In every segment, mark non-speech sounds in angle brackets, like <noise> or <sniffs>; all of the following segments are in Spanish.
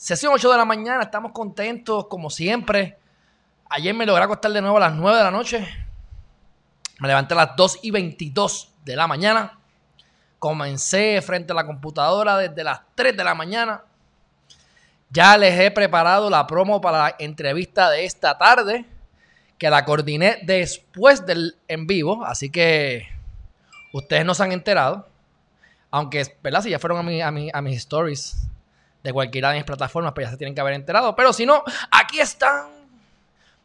Sesión 8 de la mañana. Estamos contentos, como siempre. Ayer me logré acostar de nuevo a las 9 de la noche. Me levanté a las 2 y 22 de la mañana. Comencé frente a la computadora desde las 3 de la mañana. Ya les he preparado la promo para la entrevista de esta tarde, que la coordiné después del en vivo, así que ustedes no se han enterado. Aunque, ¿verdad? Si ya fueron a, mi, a, mi, a mis stories de cualquiera de mis plataformas, pues ya se tienen que haber enterado. Pero si no, aquí están.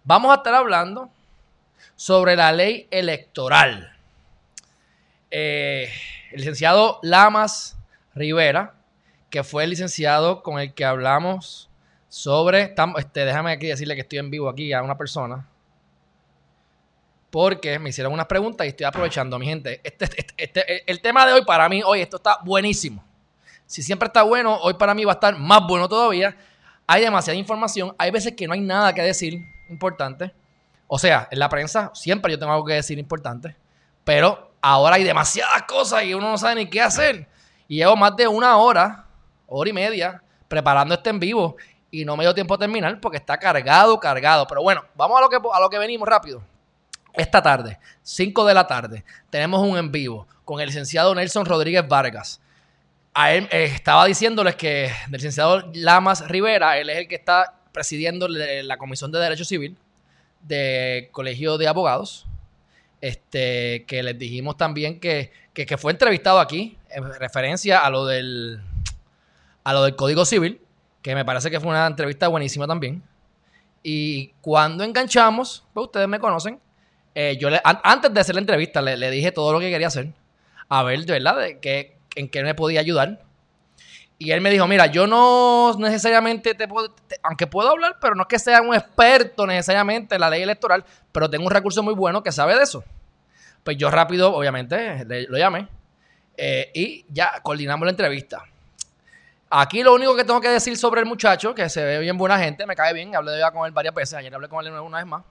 Vamos a estar hablando sobre la ley electoral. Eh, el licenciado Lamas Rivera, que fue el licenciado con el que hablamos sobre. Este, déjame aquí decirle que estoy en vivo aquí a una persona. Porque me hicieron unas preguntas y estoy aprovechando, mi gente. Este, este, este, el tema de hoy para mí, hoy, esto está buenísimo. Si siempre está bueno, hoy para mí va a estar más bueno todavía. Hay demasiada información. Hay veces que no hay nada que decir importante. O sea, en la prensa siempre yo tengo algo que decir importante. Pero ahora hay demasiadas cosas y uno no sabe ni qué hacer. Y llevo más de una hora, hora y media, preparando este en vivo. Y no me dio tiempo a terminar porque está cargado, cargado. Pero bueno, vamos a lo que, a lo que venimos rápido. Esta tarde, 5 de la tarde, tenemos un en vivo con el licenciado Nelson Rodríguez Vargas. A él eh, estaba diciéndoles que el licenciado Lamas Rivera, él es el que está presidiendo la Comisión de Derecho Civil del Colegio de Abogados. Este, que les dijimos también que, que, que fue entrevistado aquí en referencia a lo del a lo del Código Civil, que me parece que fue una entrevista buenísima también. Y cuando enganchamos, pues ustedes me conocen, eh, yo antes de hacer la entrevista le, dije todo lo que quería hacer, a ver, verdad, de qué, en qué me podía ayudar. Y él me dijo, mira, yo no necesariamente te puedo, aunque puedo hablar, pero no es que sea un experto necesariamente en la ley electoral, pero tengo un recurso muy bueno que sabe de eso. Pues yo rápido, obviamente, lo llamé eh, y ya coordinamos la entrevista. Aquí lo único que tengo que decir sobre el muchacho, que se ve bien buena gente, me cae bien, hablé ya con él varias veces, ayer hablé con él una vez más,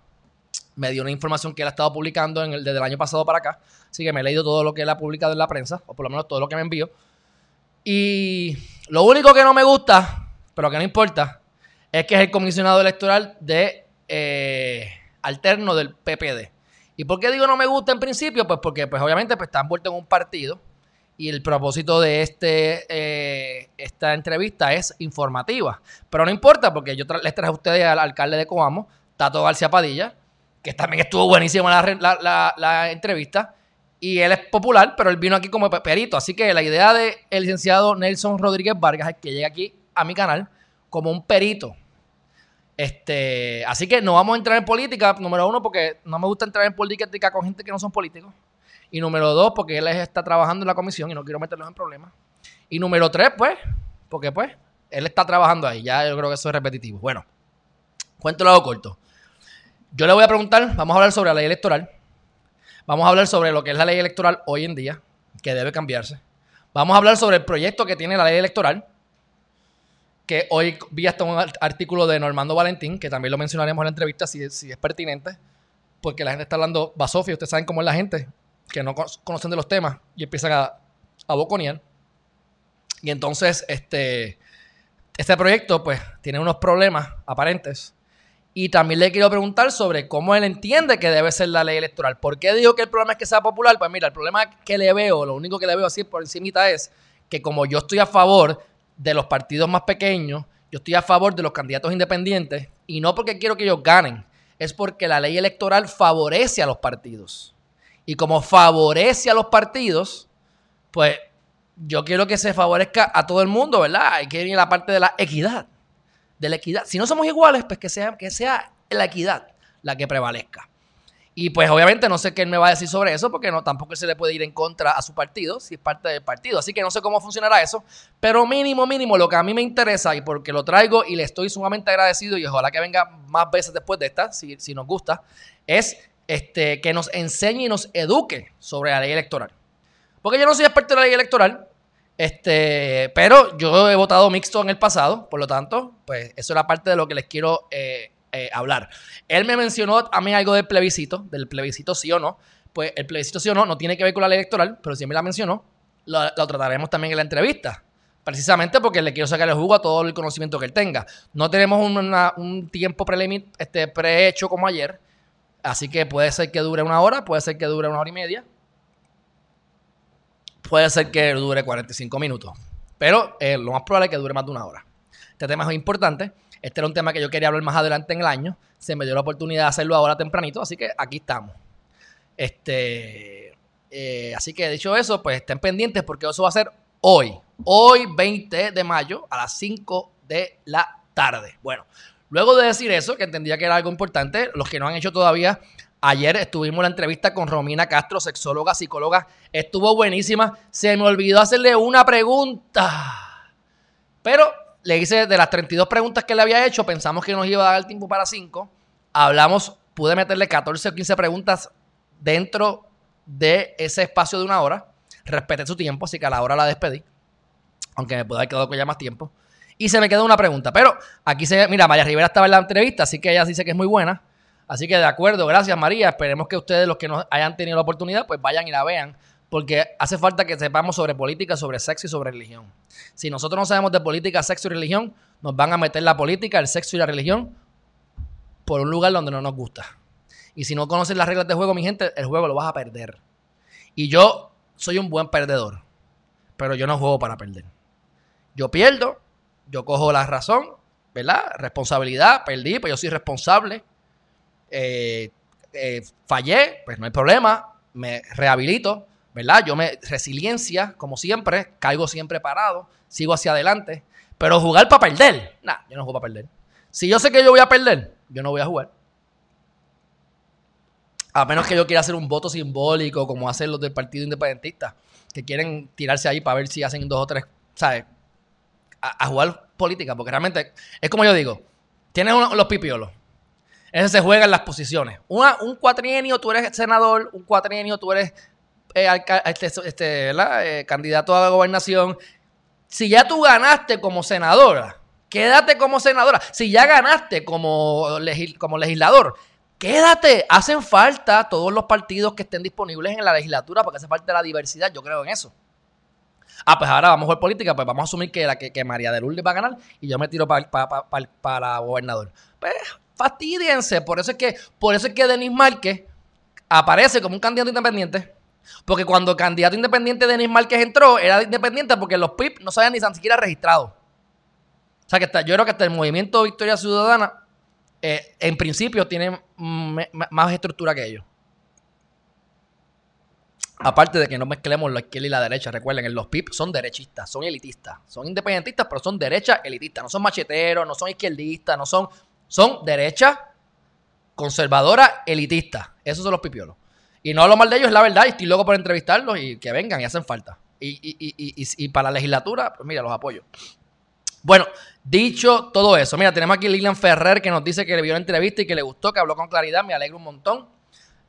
me dio una información que él ha estado publicando en el, desde el año pasado para acá, así que me he leído todo lo que él ha publicado en la prensa, o por lo menos todo lo que me envió. Y lo único que no me gusta, pero que no importa, es que es el comisionado electoral de eh, alterno del PPD. ¿Y por qué digo no me gusta en principio? Pues porque pues obviamente pues, está envuelto en un partido y el propósito de este, eh, esta entrevista es informativa. Pero no importa porque yo les traje a ustedes al alcalde de Coamo, Tato García Padilla, que también estuvo buenísima la, re- la- la- la entrevista. Y él es popular, pero él vino aquí como pe- perito. Así que la idea del licenciado Nelson Rodríguez Vargas es que llegue aquí a mi canal como un perito. Este, así que no vamos a entrar en política, número uno, porque no me gusta entrar en política con gente que no son políticos. Y número dos, porque él está trabajando en la comisión y no quiero meterlos en problemas. Y número tres, pues, porque pues, él está trabajando ahí. Ya yo creo que eso es repetitivo. Bueno, cuento lo hago corto. Yo le voy a preguntar, vamos a hablar sobre la ley electoral. Vamos a hablar sobre lo que es la ley electoral hoy en día, que debe cambiarse. Vamos a hablar sobre el proyecto que tiene la ley electoral, que hoy vi hasta un art- artículo de Normando Valentín, que también lo mencionaremos en la entrevista si, si es pertinente, porque la gente está hablando basofia, ustedes saben cómo es la gente, que no co- conocen de los temas y empiezan a, a boconear. Y entonces, este, este proyecto, pues, tiene unos problemas aparentes. Y también le quiero preguntar sobre cómo él entiende que debe ser la ley electoral. ¿Por qué digo que el problema es que sea popular? Pues mira, el problema que le veo, lo único que le veo así por encimita es que como yo estoy a favor de los partidos más pequeños, yo estoy a favor de los candidatos independientes, y no porque quiero que ellos ganen, es porque la ley electoral favorece a los partidos. Y como favorece a los partidos, pues yo quiero que se favorezca a todo el mundo, ¿verdad? Hay que ir a la parte de la equidad. De la equidad. Si no somos iguales, pues que sea, que sea la equidad la que prevalezca. Y pues obviamente no sé qué él me va a decir sobre eso, porque no, tampoco se le puede ir en contra a su partido, si es parte del partido. Así que no sé cómo funcionará eso. Pero mínimo, mínimo, lo que a mí me interesa y porque lo traigo y le estoy sumamente agradecido y ojalá que venga más veces después de esta, si, si nos gusta, es este, que nos enseñe y nos eduque sobre la ley electoral. Porque yo no soy experto en la ley electoral, este, pero yo he votado mixto en el pasado, por lo tanto, pues eso era parte de lo que les quiero eh, eh, hablar. Él me mencionó a mí algo del plebiscito, del plebiscito sí o no. Pues el plebiscito sí o no no tiene que ver con la ley electoral, pero si me la mencionó, lo, trataremos también en la entrevista. Precisamente porque le quiero sacar el jugo a todo el conocimiento que él tenga. No tenemos un tiempo este, prehecho como ayer, así que puede ser que dure una hora, puede ser que dure una hora y media, puede ser que dure 45 minutos, pero eh, lo más probable es que dure más de una hora. Este tema es importante este era un tema que yo quería hablar más adelante en el año. Se me dio la oportunidad de hacerlo ahora tempranito, así que aquí estamos. Este, eh, así que dicho eso, pues estén pendientes porque eso va a ser hoy. Hoy, 20 de mayo, a las 5 de la tarde. Bueno, luego de decir eso, que entendía que era algo importante, los que no han hecho todavía, ayer estuvimos en la entrevista con Romina Castro, sexóloga, psicóloga. Estuvo buenísima. Se me olvidó hacerle una pregunta. Pero le hice de las 32 preguntas que le había hecho, pensamos que nos iba a dar el tiempo para 5. Hablamos, pude meterle 14 o 15 preguntas dentro de ese espacio de una hora. Respeté su tiempo, así que a la hora la despedí. Aunque me pudo haber quedado con ya más tiempo. Y se me quedó una pregunta. Pero aquí se mira, María Rivera estaba en la entrevista, así que ella dice que es muy buena. Así que de acuerdo, gracias María. Esperemos que ustedes, los que no hayan tenido la oportunidad, pues vayan y la vean porque hace falta que sepamos sobre política, sobre sexo y sobre religión. Si nosotros no sabemos de política, sexo y religión, nos van a meter la política, el sexo y la religión por un lugar donde no nos gusta. Y si no conoces las reglas de juego, mi gente, el juego lo vas a perder. Y yo soy un buen perdedor, pero yo no juego para perder. Yo pierdo, yo cojo la razón, ¿verdad? Responsabilidad, perdí, pues yo soy responsable. Eh, eh, fallé, pues no hay problema, me rehabilito, ¿verdad? Yo me, resiliencia, como siempre, caigo siempre parado, sigo hacia adelante, pero jugar para perder, nah, yo no juego para perder. Si yo sé que yo voy a perder, yo no voy a jugar. A menos que yo quiera hacer un voto simbólico, como hacen los del Partido Independentista, que quieren tirarse ahí para ver si hacen dos o tres, ¿sabes? A, jugar política, porque realmente es como yo digo, tienes los pipiolos. Ese se juega en las posiciones. un cuatrienio tú eres senador, un cuatrienio tú eres eh, este, este, eh, candidato a la gobernación, si ya tú ganaste como senadora, quédate como senadora. Si ya ganaste como, legislador, quédate. Hacen falta todos los partidos que estén disponibles en la legislatura porque hace falta la diversidad. Yo creo en eso. Ah, pues ahora vamos a ver política, pues vamos a asumir que, María de Lourdes va a ganar y yo me tiro para para gobernador. Pues fastidiense. Por eso es que, por eso es que Denis Márquez aparece como un candidato independiente porque cuando el candidato independiente Denis Márquez entró, era independiente porque los PIP no se habían ni siquiera registrado. O sea que yo creo que hasta el movimiento Victoria Ciudadana, eh, en principio, tiene más estructura que ellos. Aparte de que no mezclemos la izquierda y la derecha, recuerden, los PIP son derechistas, son elitistas. Son independentistas, pero son derecha elitistas. No son macheteros, no son izquierdistas, no son. Son derecha conservadora elitista. Esos son los pipiolos. Y no hablo mal de ellos, es la verdad. Y estoy loco por entrevistarlos y que vengan y hacen falta. Y, para la legislatura, pues mira, los apoyo. Bueno, dicho todo eso, mira, tenemos aquí Lilian Ferrer que nos dice que le vio la entrevista y que le gustó, que habló con claridad, me alegro un montón.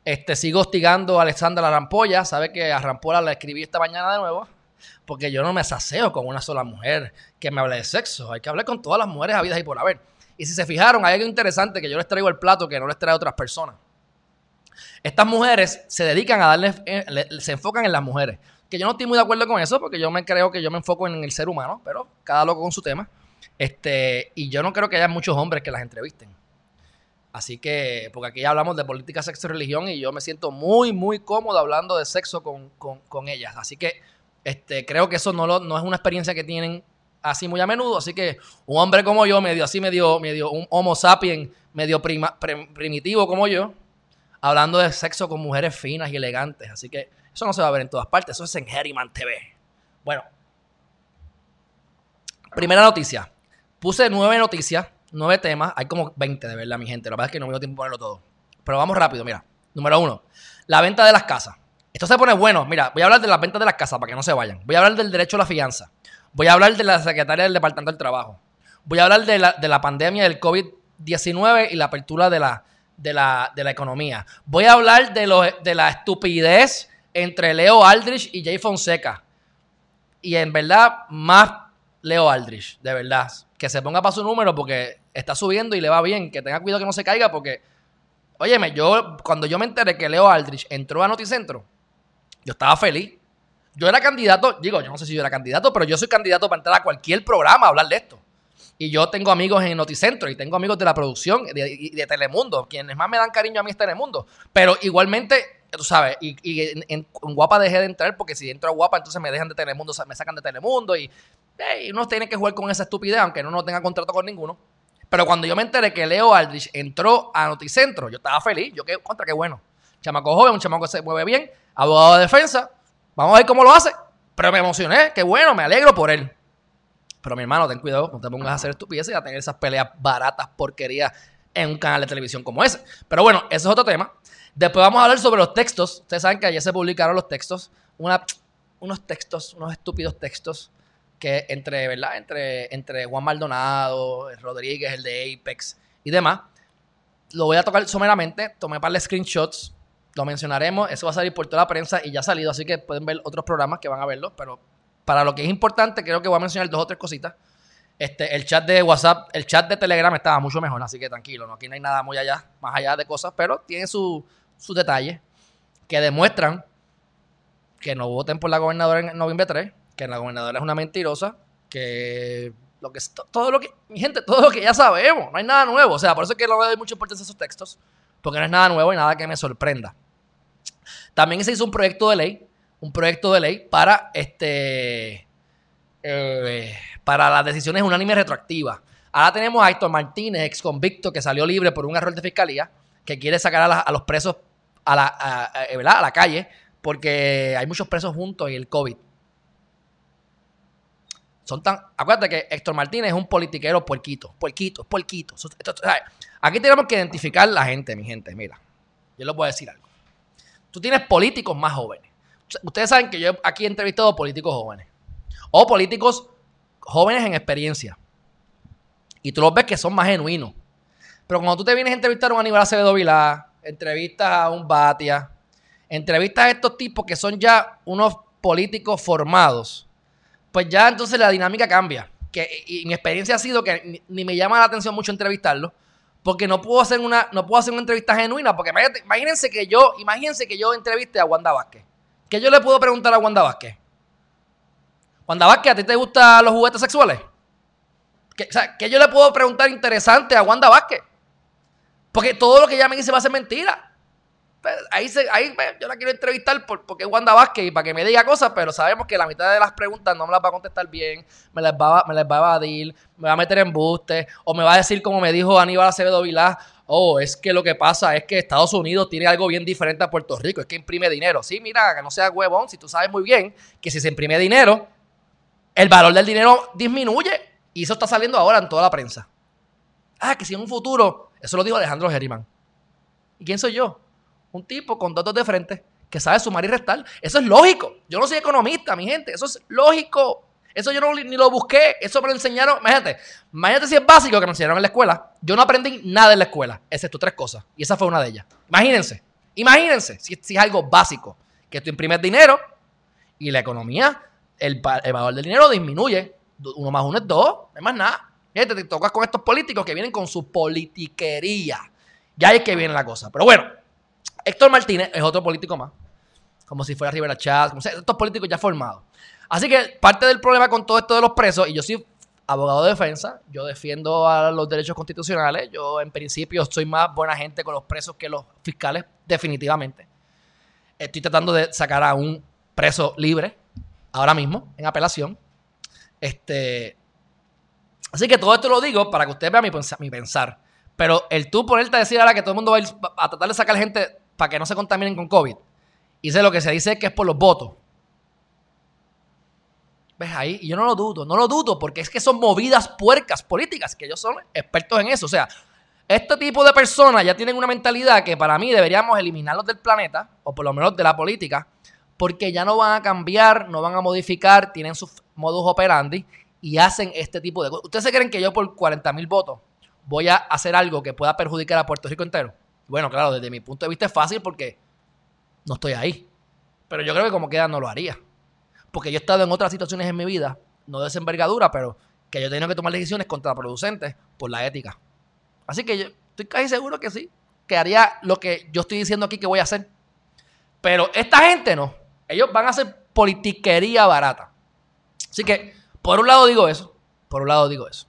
Este, sigo hostigando a Alexandra Rampolla, sabe que a Rampolla la escribí esta mañana de nuevo, porque yo no me saseo con una sola mujer que me hable de sexo, hay que hablar con todas las mujeres habidas y por haber. Y si se fijaron, hay algo interesante que yo les traigo el plato que no les trae a otras personas. Estas mujeres se dedican a darle, eh, se enfocan en las mujeres. Que yo no estoy muy de acuerdo con eso, porque yo me creo que yo me enfoco en el ser humano, pero cada loco con su tema. Este, y yo no creo que haya muchos hombres que las entrevisten. Así que, porque aquí ya hablamos de política, sexo y religión, y yo me siento muy, muy cómodo hablando de sexo con, ellas. Así que este, creo que eso no, lo, no es una experiencia que tienen así muy a menudo. Así que un hombre como yo, medio así, medio, medio un homo sapiens, medio primitivo como yo, hablando de sexo con mujeres finas y elegantes. Así que eso no se va a ver en todas partes. Eso es en Herriman TV. Bueno, primera noticia. Puse nueve noticias, nueve temas. Hay como 20 de verdad, mi gente. La verdad es que no me dio tiempo ponerlo todo. Pero vamos rápido, mira. Número uno, la venta de las casas. Esto se pone bueno. Mira, voy a hablar de la venta de las casas para que no se vayan. Voy a hablar del derecho a la fianza. Voy a hablar de la secretaria del Departamento del Trabajo. Voy a hablar de la, de la pandemia del COVID-19 y la apertura de la, de, la, de la economía. Voy a hablar de, lo, de la estupidez entre Leo Aldrich y Jay Fonseca. Y en verdad, más Leo Aldrich, de verdad. Que se ponga para su número porque está subiendo y le va bien. Que tenga cuidado que no se caiga porque, óyeme, yo, cuando yo me enteré que Leo Aldrich entró a Noticentro, yo estaba feliz. Yo era candidato, digo, yo no sé si yo era candidato, pero yo soy candidato para entrar a cualquier programa a hablar de esto. Y yo tengo amigos en Noticentro y tengo amigos de la producción de, de, Telemundo. Quienes más me dan cariño a mí es Telemundo. Pero igualmente, tú sabes, y, y en, Guapa dejé de entrar porque si entro Guapa, entonces me dejan de Telemundo, me sacan de Telemundo y, uno tiene que jugar con esa estupidez, aunque no, no tenga contrato con ninguno. Pero cuando yo me enteré que Leo Aldrich entró a Noticentro, yo estaba feliz. Yo, qué contra, qué bueno. Chamaco joven, un chamaco que se mueve bien, abogado de defensa. Vamos a ver cómo lo hace. Pero me emocioné, qué bueno, me alegro por él. Pero mi hermano, ten cuidado, no te pongas a hacer estupideces y a tener esas peleas baratas, porquerías en un canal de televisión como ese. Pero bueno, eso es otro tema. Después vamos a hablar sobre los textos. Ustedes saben que ayer se publicaron los textos. unos textos, unos estúpidos textos que entre, ¿verdad? Entre, entre Juan Maldonado, Rodríguez, el de Apex y demás. Lo voy a tocar someramente. Tomé para los screenshots. Lo mencionaremos. Eso va a salir por toda la prensa y ya ha salido. Así que pueden ver otros programas que van a verlo. Pero para lo que es importante, creo que voy a mencionar dos o tres cositas. Este, el chat de WhatsApp, el chat de Telegram estaba mucho mejor, así que tranquilo, ¿no? aquí no hay nada muy allá, más allá de cosas, pero tiene sus detalles que demuestran que no voten por la gobernadora en noviembre 3, que la gobernadora es una mentirosa, que lo que todo lo que, mi gente, todo lo que ya sabemos, no hay nada nuevo, o sea, por eso es que no le doy mucha importancia a esos textos, porque no es nada nuevo y nada que me sorprenda. También se hizo un proyecto de ley un proyecto de ley para este eh, para las decisiones unánimes retroactivas. Ahora tenemos a Héctor Martínez, ex convicto, que salió libre por un error de fiscalía, que quiere sacar a, los presos a la, a, a la calle, porque hay muchos presos juntos y el COVID. Son tan. Acuérdate que Héctor Martínez es un politiquero puerquito. Puerquito, puerquito. Aquí tenemos que identificar la gente, mi gente. Mira, yo les voy a decir algo. Tú tienes políticos más jóvenes. Ustedes saben que yo aquí he entrevistado políticos jóvenes. O políticos jóvenes en experiencia. Y tú los ves que son más genuinos. Pero cuando tú te vienes a entrevistar a un Aníbal Acevedo Vilá, entrevistas a un Batia, entrevistas a estos tipos que son ya unos políticos formados, pues ya entonces la dinámica cambia. Que, y mi experiencia ha sido que ni, me llama la atención mucho entrevistarlo, porque no puedo hacer una, no puedo hacer una entrevista genuina, porque imagínense que yo, imagínense que yo entreviste a Wanda Vázquez. ¿Qué yo le puedo preguntar a Wanda Vázquez? Wanda Vázquez, ¿a ti te gustan los juguetes sexuales? ¿Qué, sea, ¿qué yo le puedo preguntar interesante a Wanda Vázquez? Porque todo lo que ella me dice va a ser mentira. Pues, ahí, se, ahí pues, yo la quiero entrevistar porque es Wanda Vázquez y para que me diga cosas, pero sabemos que la mitad de las preguntas no me las va a contestar bien, me las va, me las va a evadir, me va a meter en buste, o me va a decir como me dijo Aníbal Acevedo Vilá, oh, es que lo que pasa es que Estados Unidos tiene algo bien diferente a Puerto Rico, es que imprime dinero. Sí, mira, que no sea huevón, si tú sabes muy bien que si se imprime dinero, el valor del dinero disminuye. Y eso está saliendo ahora en toda la prensa. Ah, que si en un futuro, eso lo dijo Alejandro Geriman. ¿Y quién soy yo? Un tipo con dos de frente que sabe sumar y restar. Eso es lógico. Yo no soy economista, mi gente. Eso es lógico. Eso yo no, ni lo busqué, eso me lo enseñaron. Imagínate, imagínate si es básico que me enseñaron en la escuela. Yo no aprendí nada en la escuela, excepto tres cosas. Y esa fue una de ellas. Imagínense, imagínense si, es algo básico, que tú imprimes dinero y la economía, el, valor del dinero disminuye. Uno más uno es dos, no hay más nada. Fíjate, te tocas con estos políticos que vienen con su politiquería. Ya es que viene la cosa. Pero bueno, Héctor Martínez es otro político más. Como si fuera Rivera Chávez, estos políticos ya formados. Así que parte del problema con todo esto de los presos, y yo soy abogado de defensa, yo defiendo los derechos constitucionales, yo en principio soy más buena gente con los presos que los fiscales, definitivamente. Estoy tratando de sacar a un preso libre ahora mismo en apelación. Este, así que todo esto lo digo para que usted vea mi, mi pensar. Pero el tú ponerte a decir ahora que todo el mundo va a, ir a tratar de sacar gente para que no se contaminen con COVID, y lo que se dice que es por los votos. ¿Ves ahí? Y yo no lo dudo, no lo dudo, porque es que son movidas puercas políticas, que ellos son expertos en eso. O sea, Este tipo de personas ya tienen una mentalidad que para mí deberíamos eliminarlos del planeta, o por lo menos de la política, porque ya no van a cambiar, no van a modificar, tienen sus modus operandi y hacen este tipo de cosas. ¿Ustedes se creen que yo por 40 mil votos voy a hacer algo que pueda perjudicar a Puerto Rico entero? Bueno, claro, desde mi punto de vista es fácil porque no estoy ahí. Pero yo creo que como queda no lo haría. Porque yo he estado en otras situaciones en mi vida, no de esa envergadura, pero que yo he tenido que tomar decisiones contraproducentes por la ética. Así que yo estoy casi seguro que sí, que haría lo que yo estoy diciendo aquí que voy a hacer. Pero esta gente no. Ellos van a hacer politiquería barata. Así que, por un lado digo eso. Por un lado digo eso.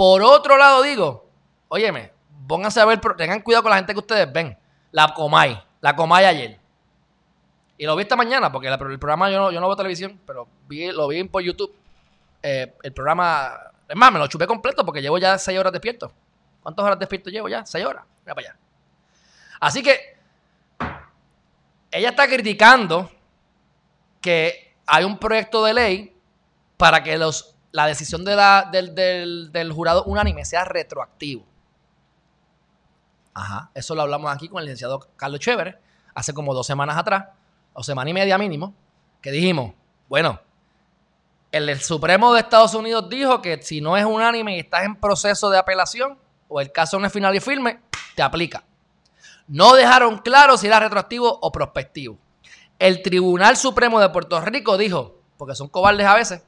Por otro lado digo, óyeme, pónganse a ver, tengan cuidado con la gente que ustedes ven. La Comay, la Comay ayer. Y lo vi esta mañana, porque el programa yo no, yo no veo televisión, pero vi, lo vi por YouTube. Eh, el programa, es más, me lo chupé completo porque llevo ya seis horas despierto. ¿Cuántas horas despierto llevo ya? Seis horas. Mira para allá. Así que ella está criticando que hay un proyecto de ley para que los, la decisión del, jurado unánime sea retroactivo. Ajá, eso lo hablamos aquí con el licenciado Carlos Chévere hace como dos semanas atrás, o semana y media mínimo, que dijimos, bueno, el Supremo de Estados Unidos dijo que si no es unánime y estás en proceso de apelación, o el caso no es final y firme, te aplica. No dejaron claro si era retroactivo o prospectivo. El Tribunal Supremo de Puerto Rico dijo, porque son cobardes a veces,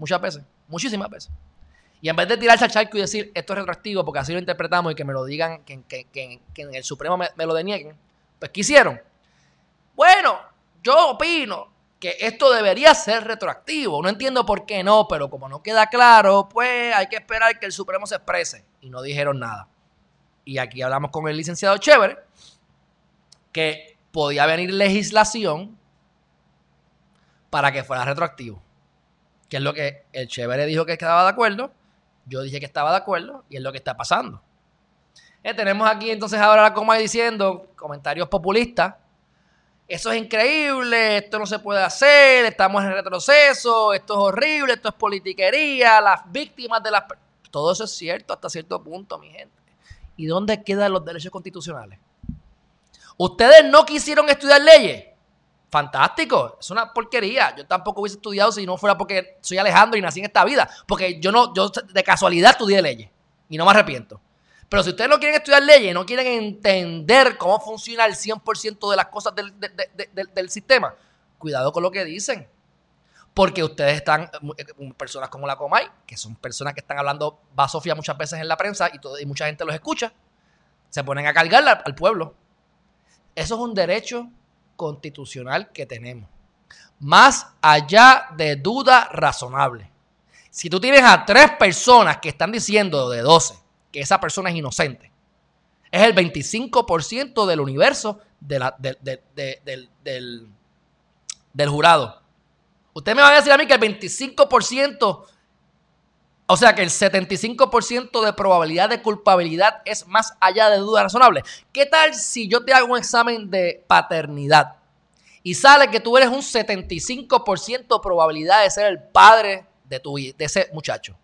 muchas veces, muchísimas veces. Y en vez de tirarse al charco y decir esto es retroactivo porque así lo interpretamos y que me lo digan, que, en el Supremo me, me, lo denieguen, pues ¿qué hicieron? Bueno, yo opino que esto debería ser retroactivo. No entiendo por qué no, pero como no queda claro, pues hay que esperar que el Supremo se exprese. Y no dijeron nada. Y aquí hablamos con el licenciado Chévere, que podía venir legislación para que fuera retroactivo. Que es lo que el Chévere dijo que estaba de acuerdo, yo dije que estaba de acuerdo, y es lo que está pasando. Eh, tenemos aquí entonces ahora la coma diciendo comentarios populistas eso es increíble, esto no se puede hacer, estamos en retroceso, esto es horrible, esto es politiquería, las víctimas de las... Todo eso es cierto hasta cierto punto, mi gente. ¿Y dónde quedan los derechos constitucionales? ¿Ustedes no quisieron estudiar leyes? Fantástico, es una porquería. Yo tampoco hubiese estudiado si no fuera porque soy Alejandro y nací en esta vida. Porque yo no, yo de casualidad estudié leyes y no me arrepiento. Pero si ustedes no quieren estudiar leyes, no quieren entender cómo funciona el 100% de las cosas del, sistema, cuidado con lo que dicen. Porque ustedes están, eh, personas como la Comay, que son personas que están hablando va Sofía muchas veces en la prensa y, mucha gente los escucha, se ponen a cargar al pueblo. Eso es un derecho constitucional que tenemos. Más allá de duda razonable. Si tú tienes a tres personas que están diciendo de 12 que esa persona es inocente. Es el 25% del universo del, del, jurado. Usted me va a decir a mí que el 25%, o sea que el 75% de probabilidad de culpabilidad es más allá de duda razonable. ¿Qué tal si yo te hago un examen de paternidad y sale que tú eres un 75% probabilidad de ser el padre de, tu, de ese muchacho?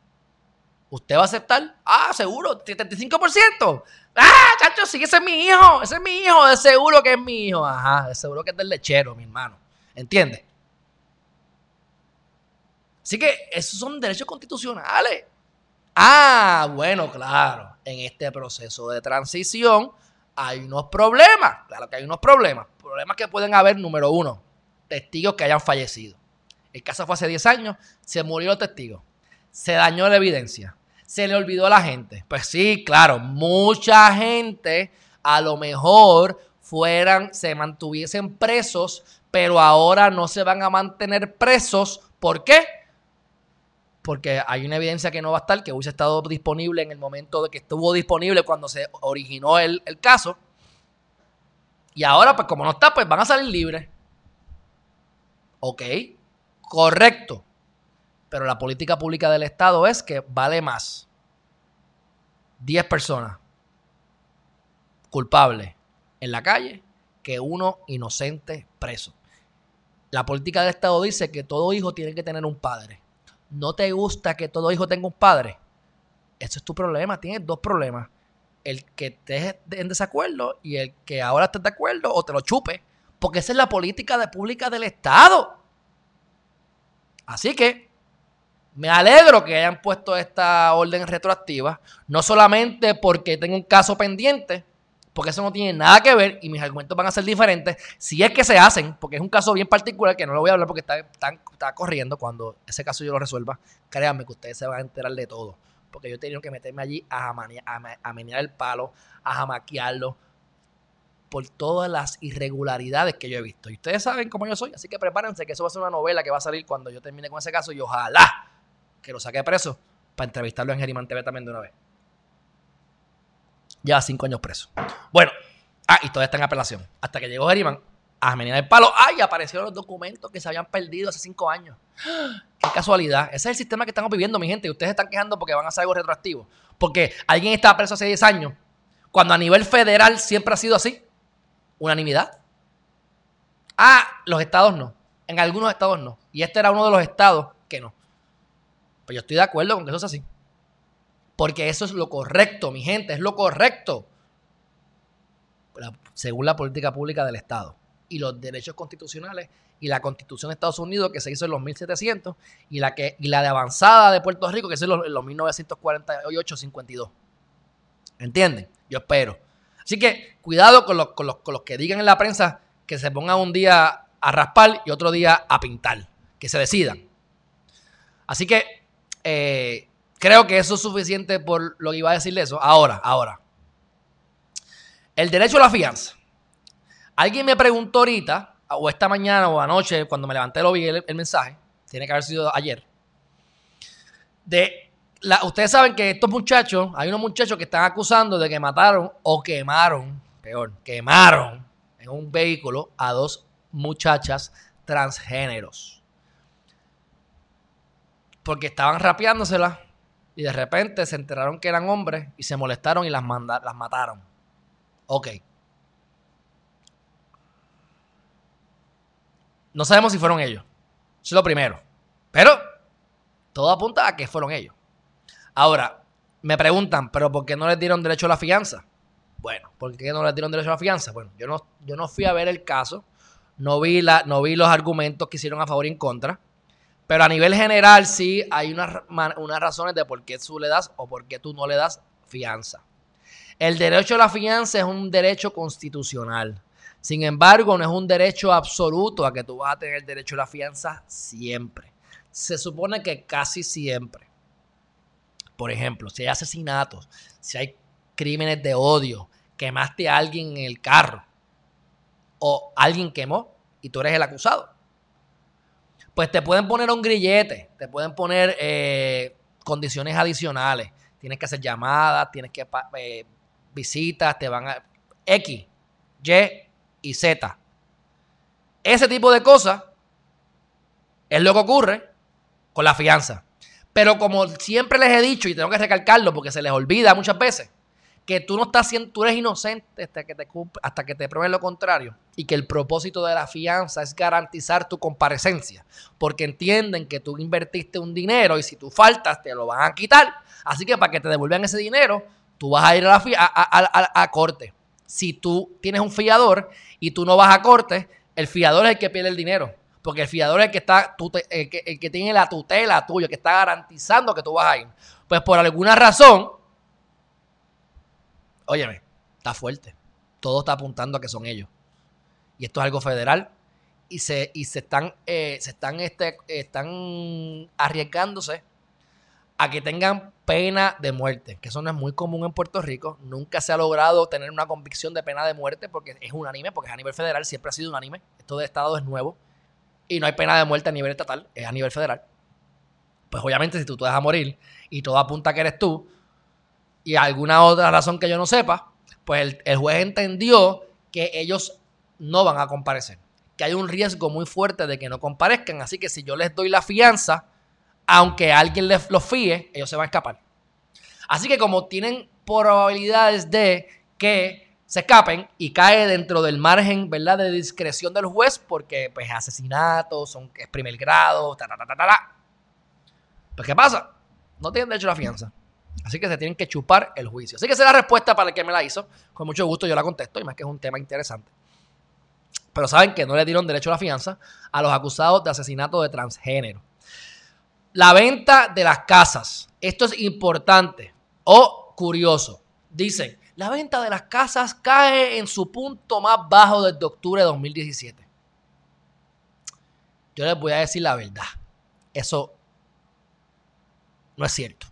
¿Usted va a aceptar? Ah, seguro, 75%. Ah, chacho, sí, ese es mi hijo, ese es mi hijo, de seguro que es mi hijo. Ajá, de seguro que es del lechero, mi hermano. ¿Entiende? Así que esos son derechos constitucionales. Ah, bueno, claro, en este proceso de transición hay unos problemas. Claro que hay unos problemas. Problemas que pueden haber, número uno, testigos que hayan fallecido. El caso fue hace 10 años, se murió el testigo se dañó la evidencia. Se le olvidó a la gente. Pues sí, claro, mucha gente a lo mejor fueran, se mantuviesen presos, pero ahora no se van a mantener presos. ¿Por qué? Porque hay una evidencia que no va a estar, que hubiese estado disponible en el momento de que estuvo disponible cuando se originó el, caso. Y ahora, pues como no está, pues van a salir libres. Ok, correcto. Pero la política pública del Estado es que vale más 10 personas culpables en la calle que uno inocente preso. La política del Estado dice que todo hijo tiene que tener un padre. ¿No te gusta que todo hijo tenga un padre? Ese es tu problema. Tienes dos problemas. el que estés en desacuerdo y el que ahora estés de acuerdo o te lo chupe. Porque esa es la política de pública del Estado. Así que me alegro que hayan puesto esta orden retroactiva, no solamente porque tengo un caso pendiente, porque eso no tiene nada que ver y mis argumentos van a ser diferentes, si es que se hacen, porque es un caso bien particular que no lo voy a hablar porque está, está, corriendo, cuando ese caso yo lo resuelva, créanme que ustedes se van a enterar de todo, porque yo he tenido que meterme allí a, a, menear el palo, a jamaquearlo, por todas las irregularidades que yo he visto. Y ustedes saben cómo yo soy, así que prepárense que eso va a ser una novela que va a salir cuando yo termine con ese caso y ojalá que lo saque preso para entrevistarlo en Geriman TV también de una vez. Lleva cinco años preso. Bueno, ah, y todavía está en apelación. Hasta que llegó Geriman a Menina del Palo. ¡Ay! Aparecieron los documentos que se habían perdido hace cinco años. <gasps> ¡Qué casualidad! Ese es el sistema que estamos viviendo, mi gente. Y ustedes están quejando porque van a hacer algo retroactivo. Porque alguien estaba preso hace 10 años, cuando a nivel federal siempre ha sido así. Unanimidad. Ah, los estados no. En algunos estados no. Y este era uno de los estados que no. Pues yo estoy de acuerdo con que eso es así. Porque eso es lo correcto, mi gente, es lo correcto. Según la política pública del Estado y los derechos constitucionales y la constitución de Estados Unidos que se hizo en los 1700 y la, que, y la de avanzada de Puerto Rico que se hizo en los, 1948-52. ¿Entienden? Yo espero. Así que cuidado con los, con, los, con los que digan en la prensa que se pongan un día a raspar y otro día a pintar. Que se decidan. Así que eh, Creo que eso es suficiente por lo que iba a decirle eso. Ahora, ahora. El derecho a la fianza. Alguien me preguntó ahorita, o esta mañana o anoche, cuando me levanté lo vi el, mensaje, tiene que haber sido ayer, de ustedes saben que estos muchachos, hay unos muchachos que están acusando de que mataron o quemaron, peor, quemaron en un vehículo a dos muchachas transgéneros. Porque estaban rapeándoselas y de repente se enteraron que eran hombres y se molestaron y las, las mataron. Ok. No sabemos si fueron ellos. Eso es lo primero. Pero todo apunta a que fueron ellos. Ahora, me preguntan, ¿pero por qué no les dieron derecho a la fianza? Bueno, ¿por qué no les dieron derecho a la fianza? Bueno, yo no, yo no fui a ver el caso, no vi, la, no vi los argumentos que hicieron a favor y en contra. Pero a nivel general sí hay unas, razones de por qué tú le das o por qué tú no le das fianza. El derecho a la fianza es un derecho constitucional. Sin embargo, no es un derecho absoluto a que tú vas a tener el derecho a la fianza siempre. Se supone que casi siempre. Por ejemplo, si hay asesinatos, si hay crímenes de odio, quemaste a alguien en el carro o alguien quemó y tú eres el acusado pues te pueden poner un grillete, te pueden poner eh, condiciones adicionales. Tienes que hacer llamadas, tienes que eh, visitas, te van a X, Y y Z. Ese tipo de cosas es lo que ocurre con la fianza. Pero como siempre les he dicho y tengo que recalcarlo porque se les olvida muchas veces, que tú no estás siendo, tú eres inocente hasta que te hasta que te prueben lo contrario y que el propósito de la fianza es garantizar tu comparecencia, porque entienden que tú invertiste un dinero y si tú faltas te lo van a quitar, así que para que te devuelvan ese dinero, tú vas a ir a la a, a, corte. Si tú tienes un fiador y tú no vas a corte, el fiador es el que pierde el dinero. Porque el fiador es el que está, el que, el que tiene la tutela tuya, que está garantizando que tú vas a ir. Pues por alguna razón, óyeme, está fuerte. Todo está apuntando a que son ellos. Y esto es algo federal. Y se, y se están, eh, se están, este, están arriesgándose a que tengan pena de muerte, que eso no es muy común en Puerto Rico. Nunca se ha logrado tener una convicción de pena de muerte porque es unánime, porque es a nivel federal, siempre ha sido unánime. Esto de Estado es nuevo. Y no hay pena de muerte a nivel estatal, es a nivel federal. Pues obviamente si tú te vas a morir y todo apunta a que eres tú, y alguna otra razón que yo no sepa, pues el, juez entendió que ellos no van a comparecer, que hay un riesgo muy fuerte de que no comparezcan, así que si yo les doy la fianza, aunque alguien les los fíe, ellos se van a escapar. Así que como tienen probabilidades de que se escapen y cae dentro del margen, ¿verdad?, de discreción del juez, porque pues asesinatos, son, es primer grado, ta, ta, ta, ta, ta, Pues ¿qué pasa? No tienen derecho a la fianza. Así que se tienen que chupar el juicio. Así que esa es la respuesta para el que me la hizo. Con mucho gusto yo la contesto, y más que es un tema interesante. Pero saben que no le dieron derecho a la fianza a los acusados de asesinato de transgénero. La venta de las casas. Esto es importante o curioso. Dicen, la venta de las casas cae en su punto más bajo desde octubre de 2017. Yo les voy a decir la verdad. Eso no es cierto.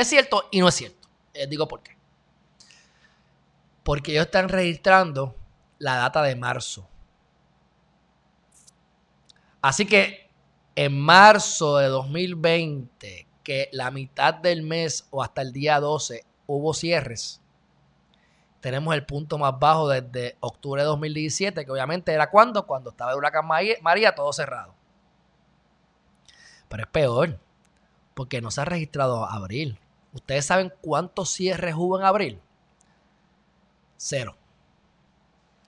Es cierto y no es cierto. Les digo por qué. Porque ellos están registrando la data de marzo. Así que en marzo de 2020, que la mitad del mes o hasta el día 12 hubo cierres, tenemos el punto más bajo desde octubre de 2017, que obviamente era cuando, cuando estaba el huracán María, todo cerrado. Pero es peor, porque no se ha registrado abril. ¿Ustedes saben cuántos cierres hubo en abril? Cero.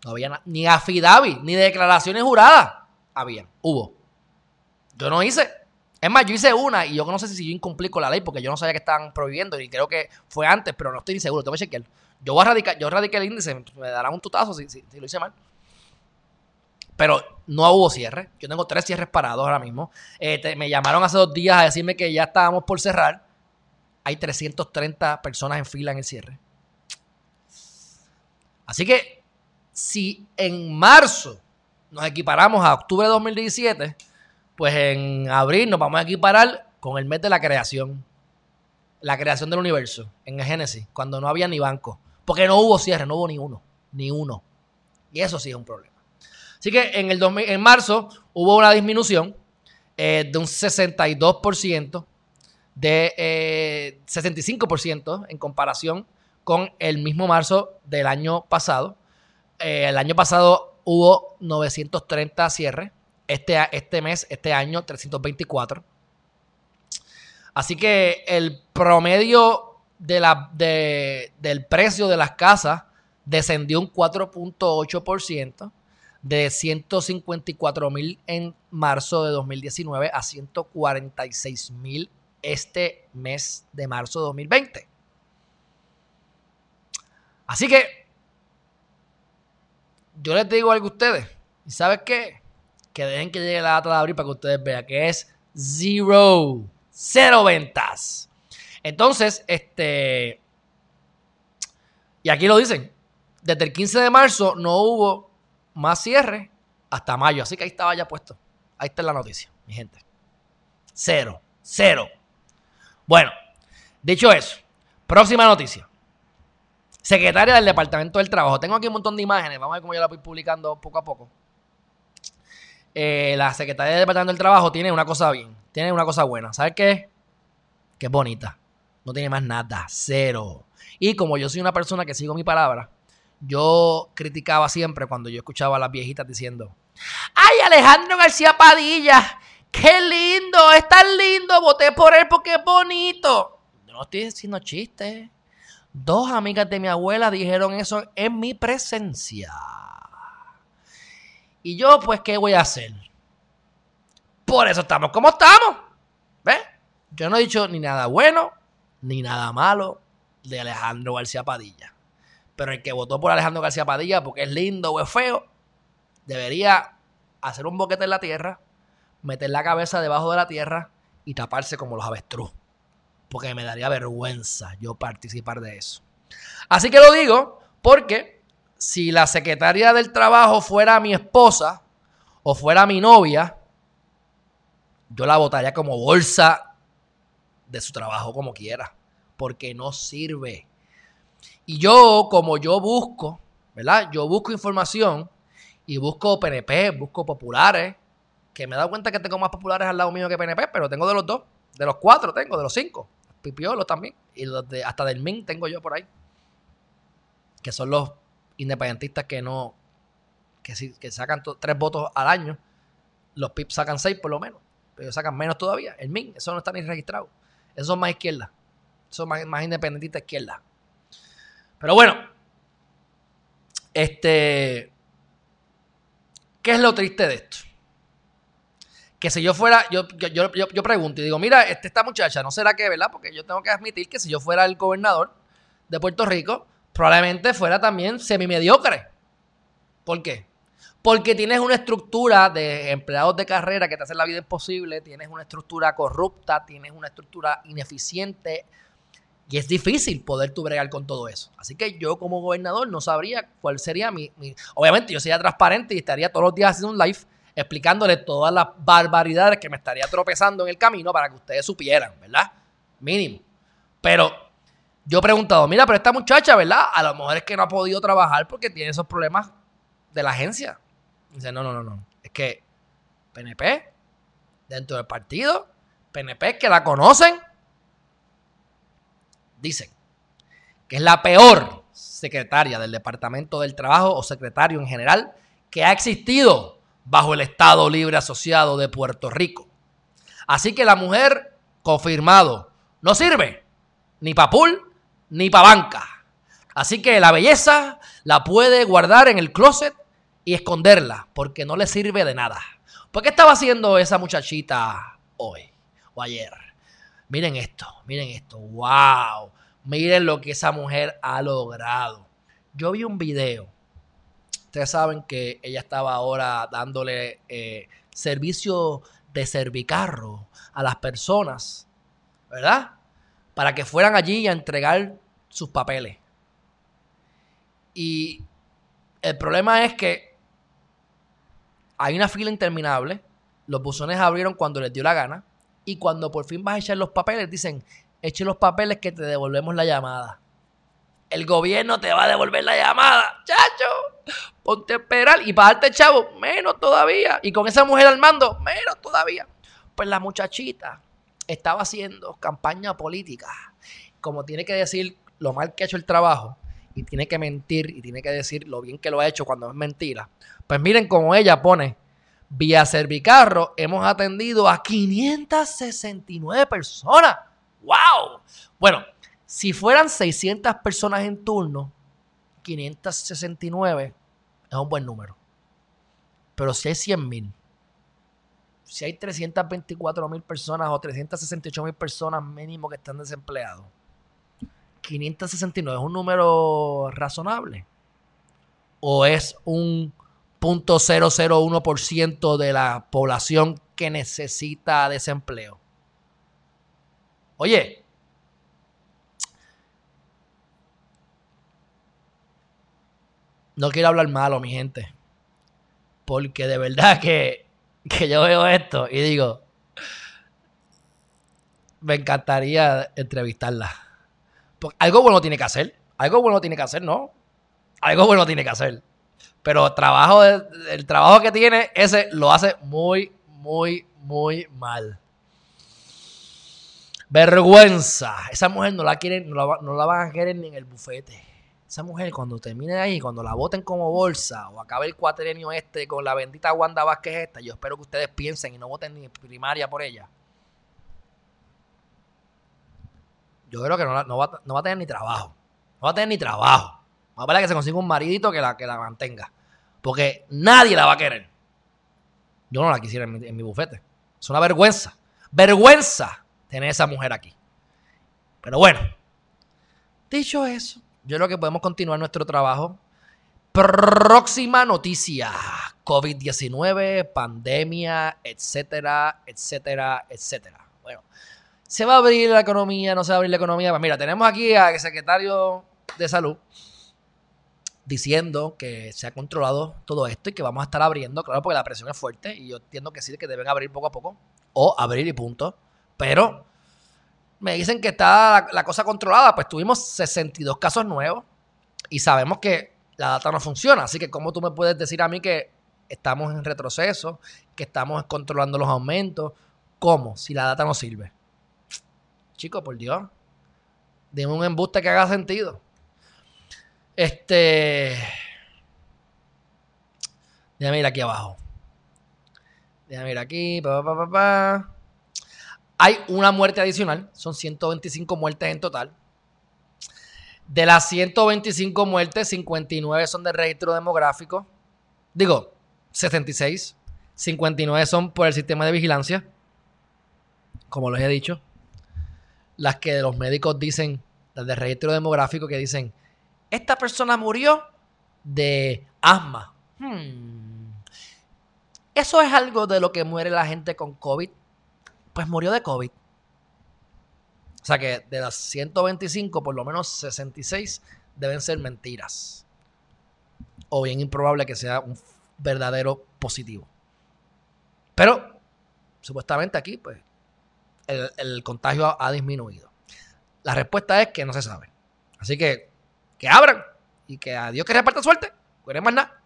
No había ni afidavi, ni declaraciones juradas. Había, hubo. Yo no hice. Es más, yo hice una y yo no sé si yo incumplí con la ley porque yo no sabía que estaban prohibiendo y creo que fue antes, pero no estoy seguro. Tengo que chequear. Yo voy a radicar, yo radiqué el índice, me darán un tutazo si, si, lo hice mal. Pero no hubo cierre. Yo tengo tres cierres parados ahora mismo. Este, me llamaron hace dos días a decirme que ya estábamos por cerrar. Hay 330 personas en fila en el cierre. Así que si en marzo nos equiparamos a octubre de 2017, pues en abril nos vamos a equiparar con el mes de la creación. La creación del universo en Génesis, cuando no había ni banco. Porque no hubo cierre, no hubo ni uno. Ni uno. Y eso sí es un problema. Así que en, el en marzo hubo una disminución eh, de un 62%, de 65% eh, en comparación con el mismo marzo del año pasado. Eh, el año pasado hubo 930 cierres. Este, este mes, este año, 324. Así que el promedio del precio de las casas descendió un 4.8% de 154 mil en marzo de 2019 a 146 mil este mes de marzo de 2020. Así que yo les digo algo a ustedes. ¿Y sabes qué? Que dejen que llegue la data de abril para que ustedes vean que es zero. Cero ventas. Entonces, este. Y aquí lo dicen. Desde el 15 de marzo no hubo más cierre hasta mayo. Así que ahí estaba ya puesto. Ahí está la noticia, mi gente. Cero. Cero. Bueno, dicho eso, próxima noticia. Secretaria del Departamento del Trabajo. Tengo aquí un montón de imágenes. Vamos a ver cómo yo la voy publicando poco a poco. Eh, la Secretaria del Departamento del Trabajo tiene una cosa bien. Tiene una cosa buena. ¿Sabes qué? Que es bonita. No tiene más nada. Cero. Y como yo soy una persona que sigo mi palabra, yo criticaba siempre cuando yo escuchaba a las viejitas diciendo, ¡ay, Alejandro García Padilla! ¡Qué lindo! ¡Es tan lindo! Voté por él porque es bonito. no estoy diciendo chistes. Dos amigas de mi abuela dijeron eso en mi presencia. Y yo, pues, ¿qué voy a hacer? Por eso estamos como estamos. ¿Ves? Yo no he dicho ni nada bueno ni nada malo de Alejandro García Padilla. Pero el que votó por Alejandro García Padilla porque es lindo o es feo, debería hacer un boquete en la tierra, meter la cabeza debajo de la tierra y taparse como los avestruz. Porque me daría vergüenza yo participar de eso. Así que lo digo porque si la secretaria del trabajo fuera mi esposa o fuera mi novia, yo la votaría como bolsa de su trabajo como quiera. Porque no sirve. Y yo, como yo busco, ¿verdad? Yo busco información y busco PNP, busco populares, que me he dado cuenta que tengo más populares al lado mío que PNP, pero tengo de los dos, de los cuatro tengo, de los cinco. Pipiolos también, y hasta del MIN tengo yo por ahí, que son los independentistas que no, que, si, que sacan tres votos al año, los PIP sacan seis por lo menos, pero sacan menos todavía. El MIN, eso no está ni registrado. Esos son más izquierda, esos son más, más independentistas izquierda. Pero bueno, este, ¿qué es lo triste de esto? Que si yo fuera, yo, yo, yo, yo pregunto y digo, mira, este, esta muchacha, ¿no será que, verdad? Porque yo tengo que admitir que si yo fuera el gobernador de Puerto Rico, probablemente fuera también semi-mediocre. ¿Por qué? Porque tienes una estructura de empleados de carrera que te hacen la vida imposible, tienes una estructura corrupta, tienes una estructura ineficiente y es difícil poder tu bregar con todo eso. Así que yo como gobernador no sabría cuál sería mi... Obviamente yo sería transparente y estaría todos los días haciendo un live explicándole todas las barbaridades que me estaría tropezando en el camino para que ustedes supieran, ¿verdad? Mínimo. Pero yo he preguntado, mira, pero esta muchacha, ¿verdad? A lo mejor es que no ha podido trabajar porque tiene esos problemas de la agencia. Dice, no, no, no, no. Es que PNP, dentro del partido, PNP que la conocen, dicen que es la peor secretaria del Departamento del Trabajo o secretario en general que ha existido bajo el Estado Libre Asociado de Puerto Rico. Así que la mujer, confirmado, no sirve ni para pool ni para banca. Así que la belleza la puede guardar en el closet y esconderla porque no le sirve de nada. ¿Por qué estaba haciendo esa muchachita hoy o ayer? Miren esto, miren esto, wow. Miren lo que esa mujer ha logrado. Yo vi un video Ustedes saben que ella estaba ahora dándole eh, servicio de servicarro a las personas, ¿verdad? Para que fueran allí a entregar sus papeles. Y el problema es que hay una fila interminable, los buzones abrieron cuando les dio la gana, y cuando por fin vas a echar los papeles, dicen, eche los papeles que te devolvemos la llamada. El gobierno te va a devolver la llamada, chacho. Ponte a esperar y pagarte chavo, menos todavía. Y con esa mujer al mando, menos todavía. Pues la muchachita estaba haciendo campaña política. Como tiene que decir lo mal que ha hecho el trabajo, y tiene que mentir, y tiene que decir lo bien que lo ha hecho cuando es mentira. Pues miren cómo ella pone, vía Servicarro hemos atendido a 569 personas. ¡Wow! Bueno, si fueran 600 personas en turno, 569 es un buen número. Pero si hay 100 mil, si hay 324 mil personas o 368 mil personas mínimo que están desempleados, 569 es un número razonable. ¿O es un .001% de la población que necesita desempleo? Oye, no quiero hablar malo, mi gente. Porque de verdad que, yo veo esto y digo, me encantaría entrevistarla. algo bueno tiene que hacer. Algo bueno tiene que hacer, ¿no? Algo bueno tiene que hacer. Pero trabajo, el trabajo que tiene, ese lo hace muy, muy, muy mal. Vergüenza. Esa mujer no la quieren, no la, no la van a querer ni en el bufete. Esa mujer, cuando termine ahí, cuando la voten como bolsa o acabe el cuatrenio este con la bendita Wanda Vázquez esta, yo espero que ustedes piensen y no voten ni primaria por ella. Yo creo que no, va, a tener ni trabajo. No va a tener ni trabajo. Va a que se consiga un maridito que la, que la mantenga. Porque nadie la va a querer. Yo no la quisiera en mi bufete. Es una vergüenza. Vergüenza tener esa mujer aquí. Pero bueno, dicho eso, yo creo que podemos continuar nuestro trabajo. Próxima noticia. COVID-19, pandemia, etcétera, etcétera, etcétera. Bueno, ¿se va a abrir la economía? ¿No se va a abrir la economía? Pues mira, tenemos aquí al secretario de salud diciendo que se ha controlado todo esto y que vamos a estar abriendo, claro, porque la presión es fuerte y yo entiendo que sí, que deben abrir poco a poco o abrir y punto. Pero me dicen que está la, cosa controlada, pues tuvimos 62 casos nuevos y sabemos que la data no funciona. Así que, ¿cómo tú me puedes decir a mí que estamos en retroceso, que estamos controlando los aumentos? ¿Cómo? Si la data no sirve. Chico, por Dios. Dime un embuste que haga sentido. Este. Déjame ir aquí abajo. Déjame ir aquí. Pa, pa, pa. Hay una muerte adicional, son 125 muertes en total. De las 125 muertes, 59 son de registro demográfico. Digo, 76. 59 son por el sistema de vigilancia, como les he dicho. Las que los médicos dicen, las de registro demográfico que dicen, esta persona murió de asma. Hmm. Eso es algo de lo que muere la gente con COVID. Pues murió de COVID. O sea que de las 125, por lo menos 66 deben ser mentiras. O bien improbable que sea un verdadero positivo. Pero, supuestamente aquí, pues, el, contagio ha, disminuido. La respuesta es que no se sabe. Así que, que abran y que a Dios que reparta suerte. No más nada.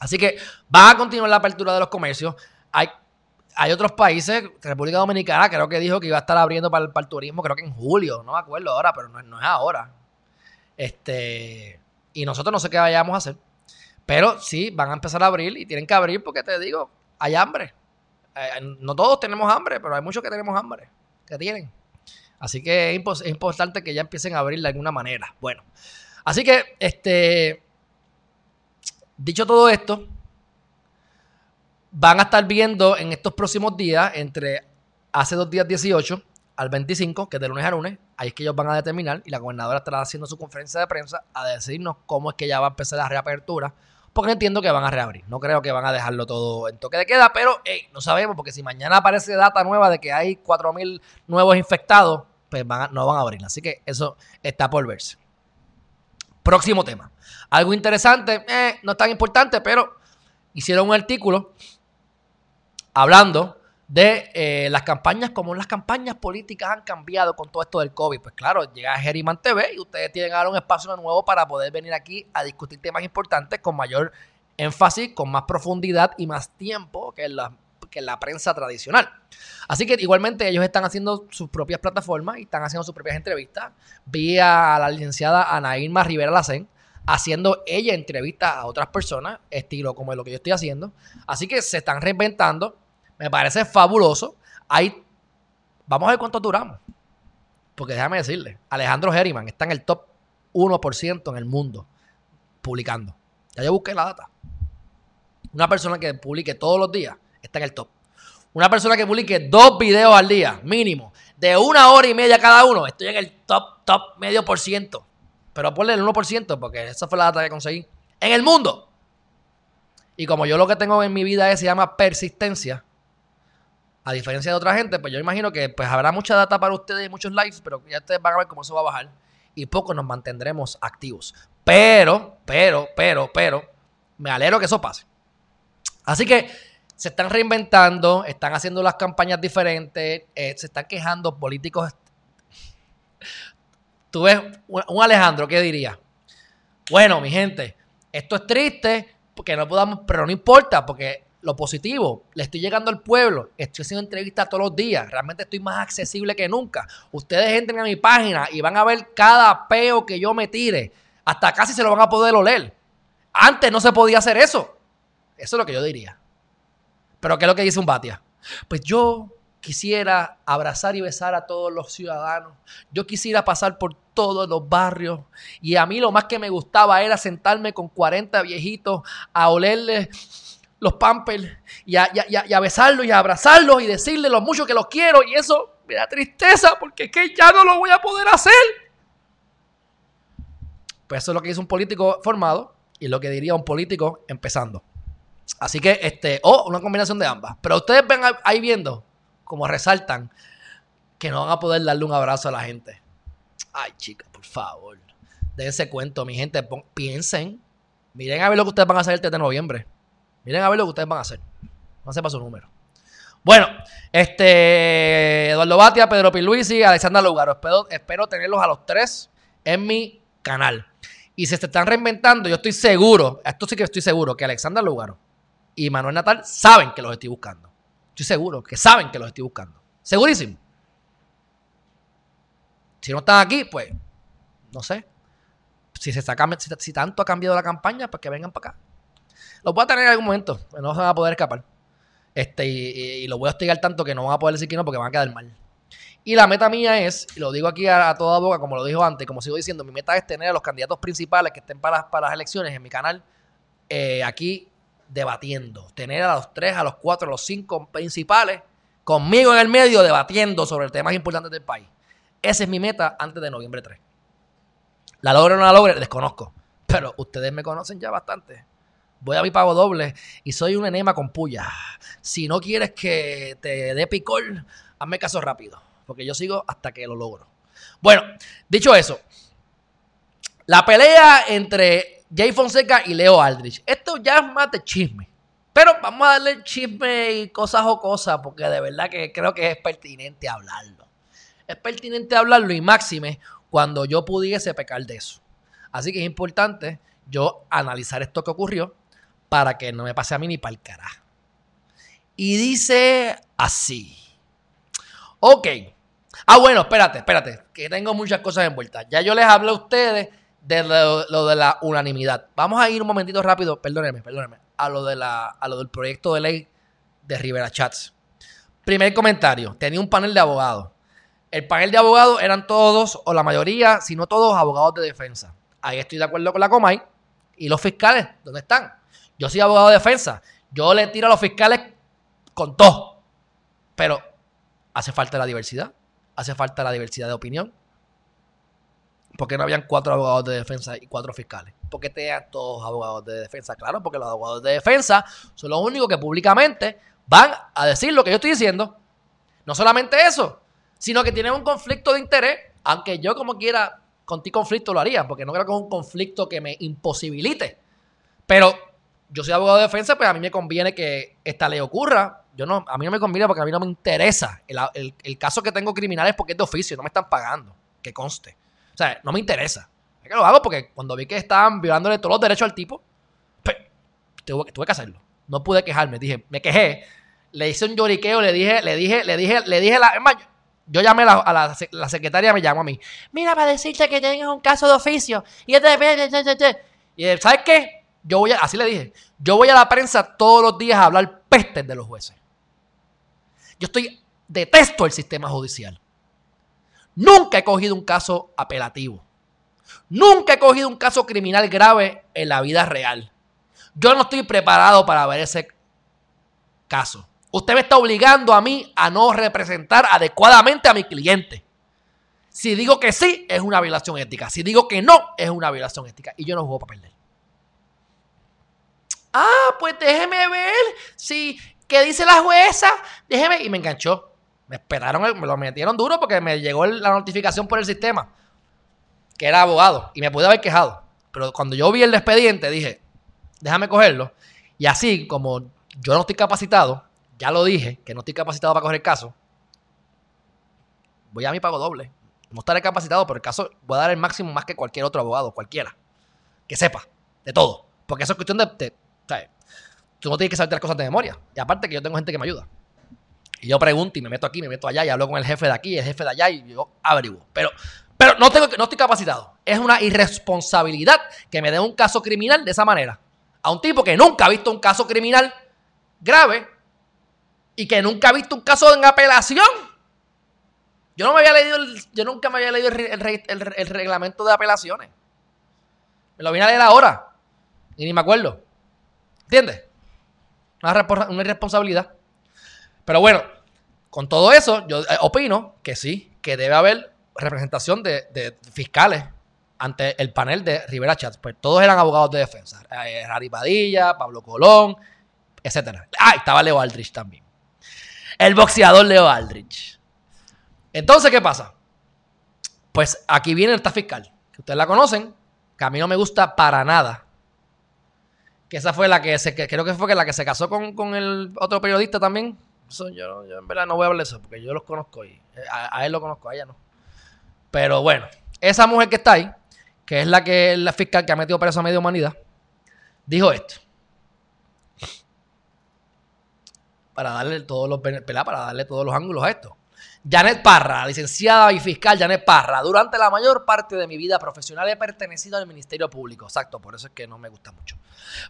Así que va a continuar la apertura de los comercios. Hay, hay otros países, República Dominicana creo que dijo que iba a estar abriendo para el, turismo, creo que en julio, no me acuerdo ahora, pero no, no es ahora. Este, y nosotros no sé qué vayamos a hacer. Pero sí, van a empezar a abrir y tienen que abrir porque te digo, hay hambre. Eh, no todos tenemos hambre, pero hay muchos que tenemos hambre, que tienen. Así que es, importante que ya empiecen a abrir de alguna manera. Bueno, así que, este, dicho todo esto, van a estar viendo en estos próximos días, entre hace dos días 18 al 25, que es de lunes a lunes, ahí es que ellos van a determinar y la gobernadora estará haciendo su conferencia de prensa a decirnos cómo es que ya va a empezar la reapertura porque entiendo que van a reabrir. No creo que van a dejarlo todo en toque de queda, pero no sabemos, porque si mañana aparece data nueva de que hay 4.000 nuevos infectados, pues no van a abrir. Así que eso está por verse. Próximo tema. Algo interesante, eh, no tan importante, pero hicieron un artículo hablando de eh, las campañas, como las campañas políticas han cambiado con todo esto del COVID. Pues claro, llega Geriman TV y ustedes tienen ahora un espacio nuevo para poder venir aquí a discutir temas importantes con mayor énfasis, con más profundidad y más tiempo que la, que la prensa tradicional. Así que igualmente ellos están haciendo sus propias plataformas y están haciendo sus propias entrevistas. Vi a la licenciada Ana Irma Rivera Lacén haciendo ella entrevistas a otras personas, estilo como lo que yo estoy haciendo. Así que se están reinventando me parece fabuloso. Ahí, vamos a ver cuánto duramos. Porque déjame decirle, Alejandro Herriman está en el top 1% en el mundo publicando. Ya yo busqué la data. Una persona que publique todos los días está en el top. Una persona que publique dos videos al día, mínimo, de una hora y media cada uno, estoy en el top, top medio por ciento. Pero ponle el 1%, porque esa fue la data que conseguí. En el mundo. Y como yo lo que tengo en mi vida es, se llama persistencia, a diferencia de otra gente, pues yo imagino que pues habrá mucha data para ustedes y muchos likes, pero ya ustedes van a ver cómo eso va a bajar y poco nos mantendremos activos. Pero, pero, pero, pero, me alegro que eso pase. Así que se están reinventando, están haciendo las campañas diferentes, eh, se están quejando políticos. Tú ves un Alejandro, ¿qué diría? Bueno, mi gente, esto es triste, porque no podamos, pero no importa, porque lo positivo, le estoy llegando al pueblo, estoy haciendo entrevistas todos los días, realmente estoy más accesible que nunca. Ustedes entren a mi página y van a ver cada peo que yo me tire, hasta casi se lo van a poder oler. Antes no se podía hacer eso. Eso es lo que yo diría. Pero ¿qué es lo que dice un Batia? Pues yo quisiera abrazar y besar a todos los ciudadanos. Yo quisiera pasar por todos los barrios. Y a mí lo más que me gustaba era sentarme con 40 viejitos a olerles los pampers y a, y, a, besarlos y a abrazarlos y decirles lo mucho que los quiero. Y eso me da tristeza porque es que ya no lo voy a poder hacer. Pues eso es lo que dice un político formado y lo que diría un político empezando. Así que, este, o una combinación de ambas. Pero ustedes ven ahí viendo como resaltan que no van a poder darle un abrazo a la gente. Ay, chicas, por favor. ese cuento, mi gente. Piensen. Miren a ver lo que ustedes van a hacer el 3 de noviembre. Miren a ver lo que ustedes van a hacer. No sepa su número. Bueno, este Eduardo Batia, Pedro Piluisi, Alexandra Lugaro. Espero, espero tenerlos a los tres en mi canal. Y si se están reinventando, yo estoy seguro, esto sí que estoy seguro, que Alexandra Lugaro y Manuel Natal saben que los estoy buscando. Estoy seguro que saben que los estoy buscando. Segurísimo. Si no están aquí, pues, no sé. Si, se está, si, si tanto ha cambiado la campaña, pues que vengan para acá. Lo voy a tener en algún momento, no se van a poder escapar. Este, y, lo voy a hostigar tanto que no van a poder decir que no porque van a quedar mal. Y la meta mía es, y lo digo aquí a, toda boca, como lo dijo antes, como sigo diciendo, mi meta es tener a los candidatos principales que estén para, para las elecciones en mi canal, eh, aquí debatiendo. Tener a los tres, a los cuatro, a los cinco principales conmigo en el medio debatiendo sobre el tema más importante del país. Esa es mi meta antes de noviembre 3. La logre o no la logre, desconozco. Pero ustedes me conocen ya bastante. Voy a mi pago doble y soy un enema con puya. Si no quieres que te dé picor, hazme caso rápido. Porque yo sigo hasta que lo logro. Bueno, dicho eso, la pelea entre Jay Fonseca y Leo Aldrich. Esto ya es más de chisme. Pero vamos a darle chisme y cosas o cosas, porque de verdad que creo que es pertinente hablarlo. Es pertinente hablarlo y máxime cuando yo pudiese pecar de eso. Así que es importante yo analizar esto que ocurrió para que no me pase a mí ni para el carajo. Y dice así. Ok. Ah, bueno, espérate, espérate, que tengo muchas cosas envueltas. Ya yo les hablé a ustedes de lo, de la unanimidad. Vamos a ir un momentito rápido, perdónenme, perdónenme, a lo, de la, a lo del proyecto de ley de Rivera Chats. Primer comentario, tenía un panel de abogados. El panel de abogados eran todos, o la mayoría, si no todos, abogados de defensa. Ahí estoy de acuerdo con la Comay. ¿Y los fiscales? ¿Dónde están? Yo soy abogado de defensa. Yo le tiro a los fiscales con todo. Pero hace falta la diversidad. Hace falta la diversidad de opinión. ¿Por qué no habían cuatro abogados de defensa y cuatro fiscales? ¿Por qué tenían todos abogados de defensa? Claro, porque los abogados de defensa son los únicos que públicamente van a decir lo que yo estoy diciendo. No solamente eso, sino que tienen un conflicto de interés, aunque yo como quiera con ti conflicto lo haría, porque no creo que es un conflicto que me imposibilite. Pero yo soy abogado de defensa, pues a mí me conviene que esta ley ocurra. Yo no, a mí no me conviene porque a mí no me interesa. El, caso que tengo criminal es porque es de oficio, no me están pagando, que conste. O sea, no me interesa. Es que lo hago porque cuando vi que estaban violándole todos los derechos al tipo, pues tuve, que hacerlo. No pude quejarme, dije, me quejé, le hice un lloriqueo, le dije, le dije, le dije, le dije la. yo llamé a, la, la, secretaria, me llamó a mí. Mira, para decirte que tienes un caso de oficio. Y, este, y ¿sabes qué? Yo voy a, así le dije, yo voy a la prensa todos los días a hablar pestes de los jueces. Yo estoy, detesto el sistema judicial. Nunca he cogido un caso apelativo. Nunca he cogido un caso criminal grave en la vida real. Yo no estoy preparado para ver ese caso. Usted me está obligando a mí a no representar adecuadamente a mi cliente. Si digo que sí, es una violación ética. Si digo que no, es una violación ética. Y yo no juego para perder. Ah, pues déjeme ver si qué dice la jueza. Déjeme. Y me enganchó. Me esperaron, me lo metieron duro porque me llegó la notificación por el sistema. Que era abogado. Y me pude haber quejado. Pero cuando yo vi el expediente, dije, déjame cogerlo. Y así, como yo no estoy capacitado, ya lo dije, que no estoy capacitado para coger el caso. Voy a mi pago doble. No estaré capacitado, pero el caso voy a dar el máximo más que cualquier otro abogado, cualquiera. Que sepa de todo. Porque eso es cuestión de tú no tienes que saber las cosas de memoria. Y aparte que yo tengo gente que me ayuda. Y yo pregunto y me meto aquí, me meto allá y hablo con el jefe de aquí, el jefe de allá y yo averiguo. Pero, pero no, tengo, no estoy capacitado. Es una irresponsabilidad que me dé un caso criminal de esa manera. A un tipo que nunca ha visto un caso criminal grave y que nunca ha visto un caso en apelación. Yo no me había leído, yo nunca me había leído el, reglamento de apelaciones. Me lo vine a leer ahora y ni me acuerdo. ¿Entiendes? Una, irresponsabilidad. Pero bueno, con todo eso, yo eh, opino que sí, que debe haber representación de, fiscales ante el panel de Rivera Chats. Pues todos eran abogados de defensa. Eh, Rari Padilla, Pablo Colón, etc. Ah, estaba Leo Aldrich también. El boxeador Leo Aldrich. Entonces, ¿qué pasa? Pues aquí viene esta fiscal, que ustedes la conocen, que a mí no me gusta para nada que esa fue la que se, que creo que fue la que se casó con, el otro periodista también. Eso yo, en verdad no voy a hablar de eso, porque yo los conozco y eh, a, él lo conozco, a ella no. Pero bueno, esa mujer que está ahí, que es la que la fiscal que ha metido preso a media humanidad, dijo esto. Para darle todos los para darle todos los ángulos a esto. Janet Parra, licenciada y fiscal Janet Parra. Durante la mayor parte de mi vida profesional he pertenecido al Ministerio Público. Exacto, por eso es que no me gusta mucho.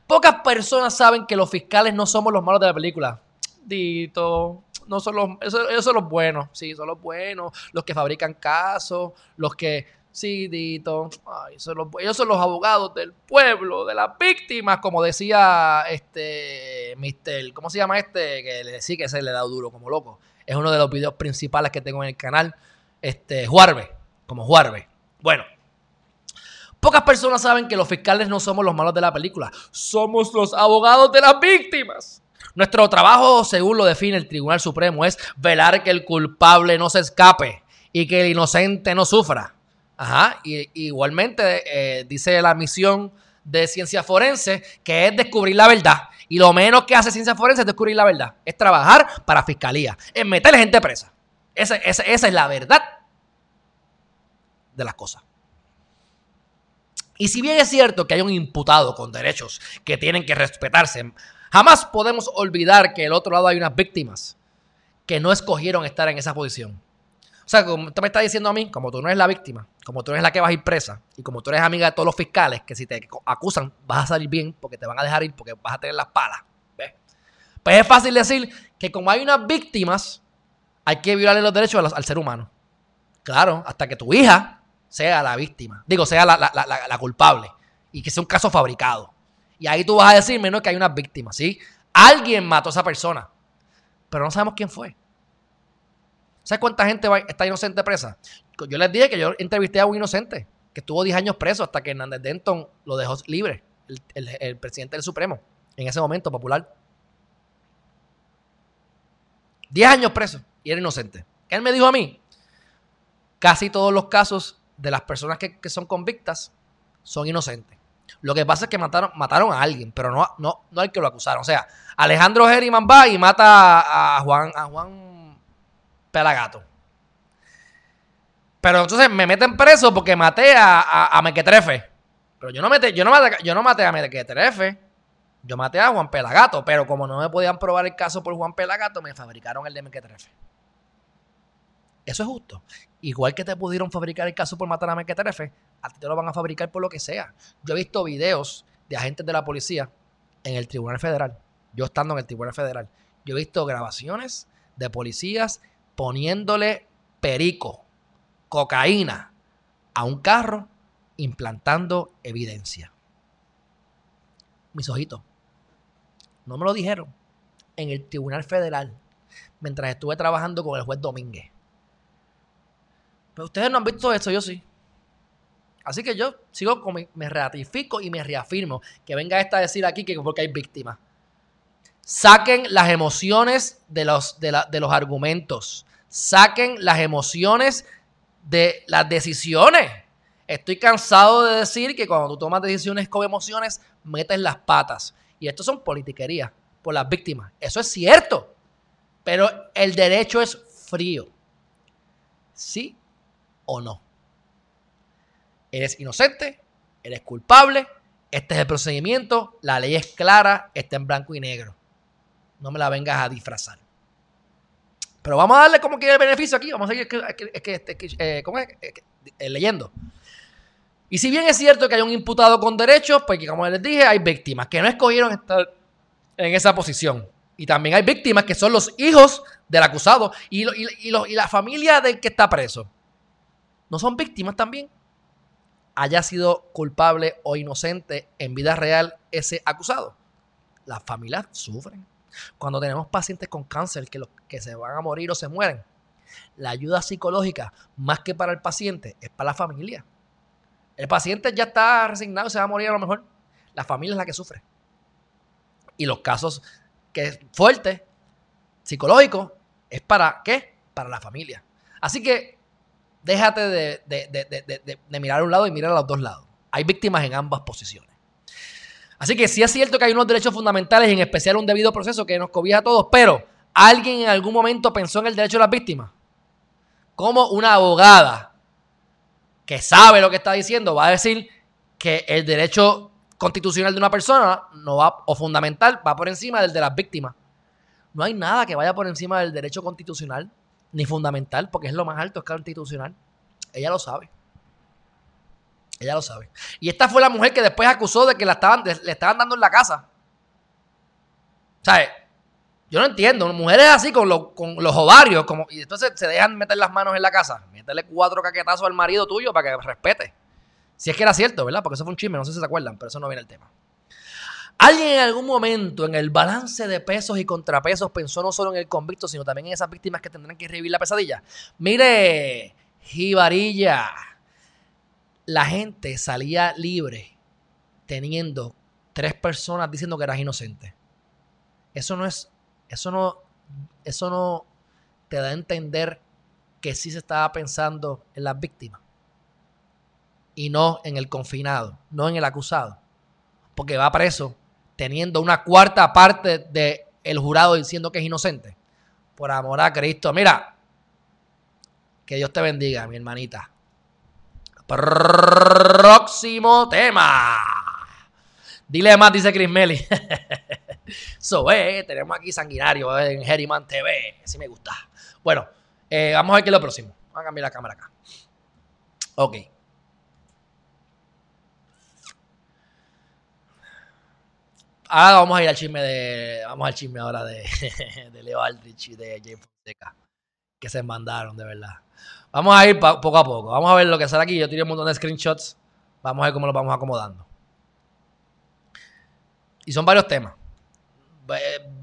Pocas personas saben que los fiscales no somos los malos de la película. Dito, no son los, esos, son los buenos, sí, son los buenos, los que fabrican casos, los que Cidito. Ay, son los- ellos son los abogados del pueblo, de las víctimas, como decía este Mister, ¿cómo se llama este? Que le decía que se le da duro como loco. Es uno de los videos principales que tengo en el canal. Este, Juarbe, como Juarbe. Bueno. Pocas personas saben que los fiscales no somos los malos de la película, somos los abogados de las víctimas. Nuestro trabajo, según lo define el Tribunal Supremo, es velar que el culpable no se escape y que el inocente no sufra. Ajá, y, igualmente eh, dice la misión de ciencia forense que es descubrir la verdad. Y lo menos que hace ciencia forense es descubrir la verdad. Es trabajar para fiscalía, es meter gente presa. Esa, esa- esa es la verdad de las cosas. Y si bien es cierto que hay un imputado con derechos que tienen que respetarse, jamás podemos olvidar que del otro lado hay unas víctimas que no escogieron estar en esa posición. O sea, como tú me estás diciendo a mí, como tú no eres la víctima, como tú eres la que vas a ir presa, y como tú eres amiga de todos los fiscales, que si te acusan vas a salir bien porque te van a dejar ir porque vas a tener las palas. ¿ves? Pues es fácil decir que como hay unas víctimas, hay que violarle los derechos al ser humano. Claro, hasta que tu hija sea la víctima. Digo, sea la culpable. Y que sea un caso fabricado. Y ahí tú vas a decirme, no, que hay unas víctimas, ¿sí? Alguien mató a esa persona. Pero no sabemos quién fue. ¿Sabes cuánta gente va- está inocente presa? Yo les dije que yo entrevisté a un inocente que estuvo 10 años preso hasta que Hernández Denton lo dejó libre, el, presidente del Supremo, en ese momento popular. 10 años preso y era inocente. Él me dijo a mí, casi todos los casos de las personas que, son convictas son inocentes. Lo que pasa es que mataron, a alguien, pero no, no, no al que lo acusaron. O sea, Alejandro Geriman va y mata a Juan, a Juan Pelagato. Pero entonces me meten preso porque maté a, a, a Mequetrefe. Pero yo no, maté, yo, no maté, yo no maté a Mequetrefe. Yo maté a Juan Pelagato. Pero como no me podían probar el caso por Juan Pelagato, me fabricaron el de Mequetrefe. Eso es justo. Igual que te pudieron fabricar el caso por matar a Mequetrefe, a ti te lo van a fabricar por lo que sea. Yo he visto videos de agentes de la policía en el Tribunal Federal. Yo estando en el Tribunal Federal. Yo he visto grabaciones de policías poniéndole perico, cocaína a un carro, implantando evidencia. Mis ojitos. No me lo dijeron. En el Tribunal Federal. Mientras estuve trabajando con el juez Domínguez. Pero ustedes no han visto eso, yo sí. Así que yo sigo me ratifico y me reafirmo que venga esta a decir aquí que porque hay víctimas. Saquen las emociones de los, de, la- de los argumentos. Saquen las emociones de las decisiones. Estoy cansado de decir que cuando tú tomas decisiones con emociones, metes las patas. Y esto son politiquerías por las víctimas. Eso es cierto. Pero el derecho es frío. ¿Sí o no? Eres inocente, eres culpable, este es el procedimiento, la ley es clara, está en blanco y negro. No me la vengas a disfrazar. Pero vamos a darle como que el beneficio aquí, vamos a seguir leyendo. Y si bien es cierto que hay un imputado con derechos, pues como les dije, hay víctimas que no escogieron estar en esa posición. Y también hay víctimas que son los hijos del acusado y, y la familia del que está preso. ¿No son víctimas también? Haya sido culpable o inocente en vida real ese acusado. Las familias sufren. Cuando tenemos pacientes con cáncer que, los, que se van a morir o se mueren, la ayuda psicológica, más que para el paciente, es para la familia. El paciente ya está resignado y se va a morir a lo mejor. La familia es la que sufre. Y los casos que es fuerte, psicológico, es para qué? Para la familia. Así que déjate de- de- de- de mirar a un lado y mirar a los dos lados. Hay víctimas en ambas posiciones. Así que sí es cierto que hay unos derechos fundamentales, en especial un debido proceso que nos cobija a todos, pero ¿alguien en algún momento pensó en el derecho de las víctimas? Como una abogada que sabe lo que está diciendo va a decir que el derecho constitucional de una persona no va, o fundamental va por encima del de las víctimas. No hay nada que vaya por encima del derecho constitucional ni fundamental, porque es lo más alto, es constitucional. Ella lo sabe. Ella lo sabe. Y esta fue la mujer que después acusó de que la estaban, le estaban dando en la casa. ¿Sabes? Yo no entiendo. Mujeres así con, los- con los ovarios como, y entonces se dejan meter las manos en la casa. meterle cuatro caquetazos al marido tuyo para que respete. Si es que era cierto, ¿verdad? Porque eso fue un chisme, no sé si se acuerdan, pero eso no viene el tema. ¿Alguien en algún momento en el balance de pesos y contrapesos pensó no solo en el convicto, sino también en esas víctimas que tendrán que revivir la pesadilla? Mire, Jibarilla, la gente salía libre teniendo tres personas diciendo que eras inocente. Eso no es, eso no, eso no te da a entender que sí se estaba pensando en las víctimas y no en el confinado, no en el acusado, porque va preso teniendo una cuarta parte del jurado diciendo que es inocente. Por amor a Cristo. Mira, que Dios te bendiga, mi hermanita. Próximo tema. Dile más, dice Chris Melly. <laughs> so, eh, tenemos aquí sanguinario en Herriman TV. Así me gusta. Bueno, eh, vamos a ver qué es lo próximo. Vamos a cambiar la cámara acá. Ok. Ahora vamos a ir al chisme de. Vamos al chisme ahora de, <laughs> de Leo Aldrich y de James Fonseca. Que se mandaron, de verdad. Vamos a ir poco a poco. Vamos a ver lo que sale aquí. Yo tiré un montón de screenshots. Vamos a ver cómo lo vamos acomodando. Y son varios temas.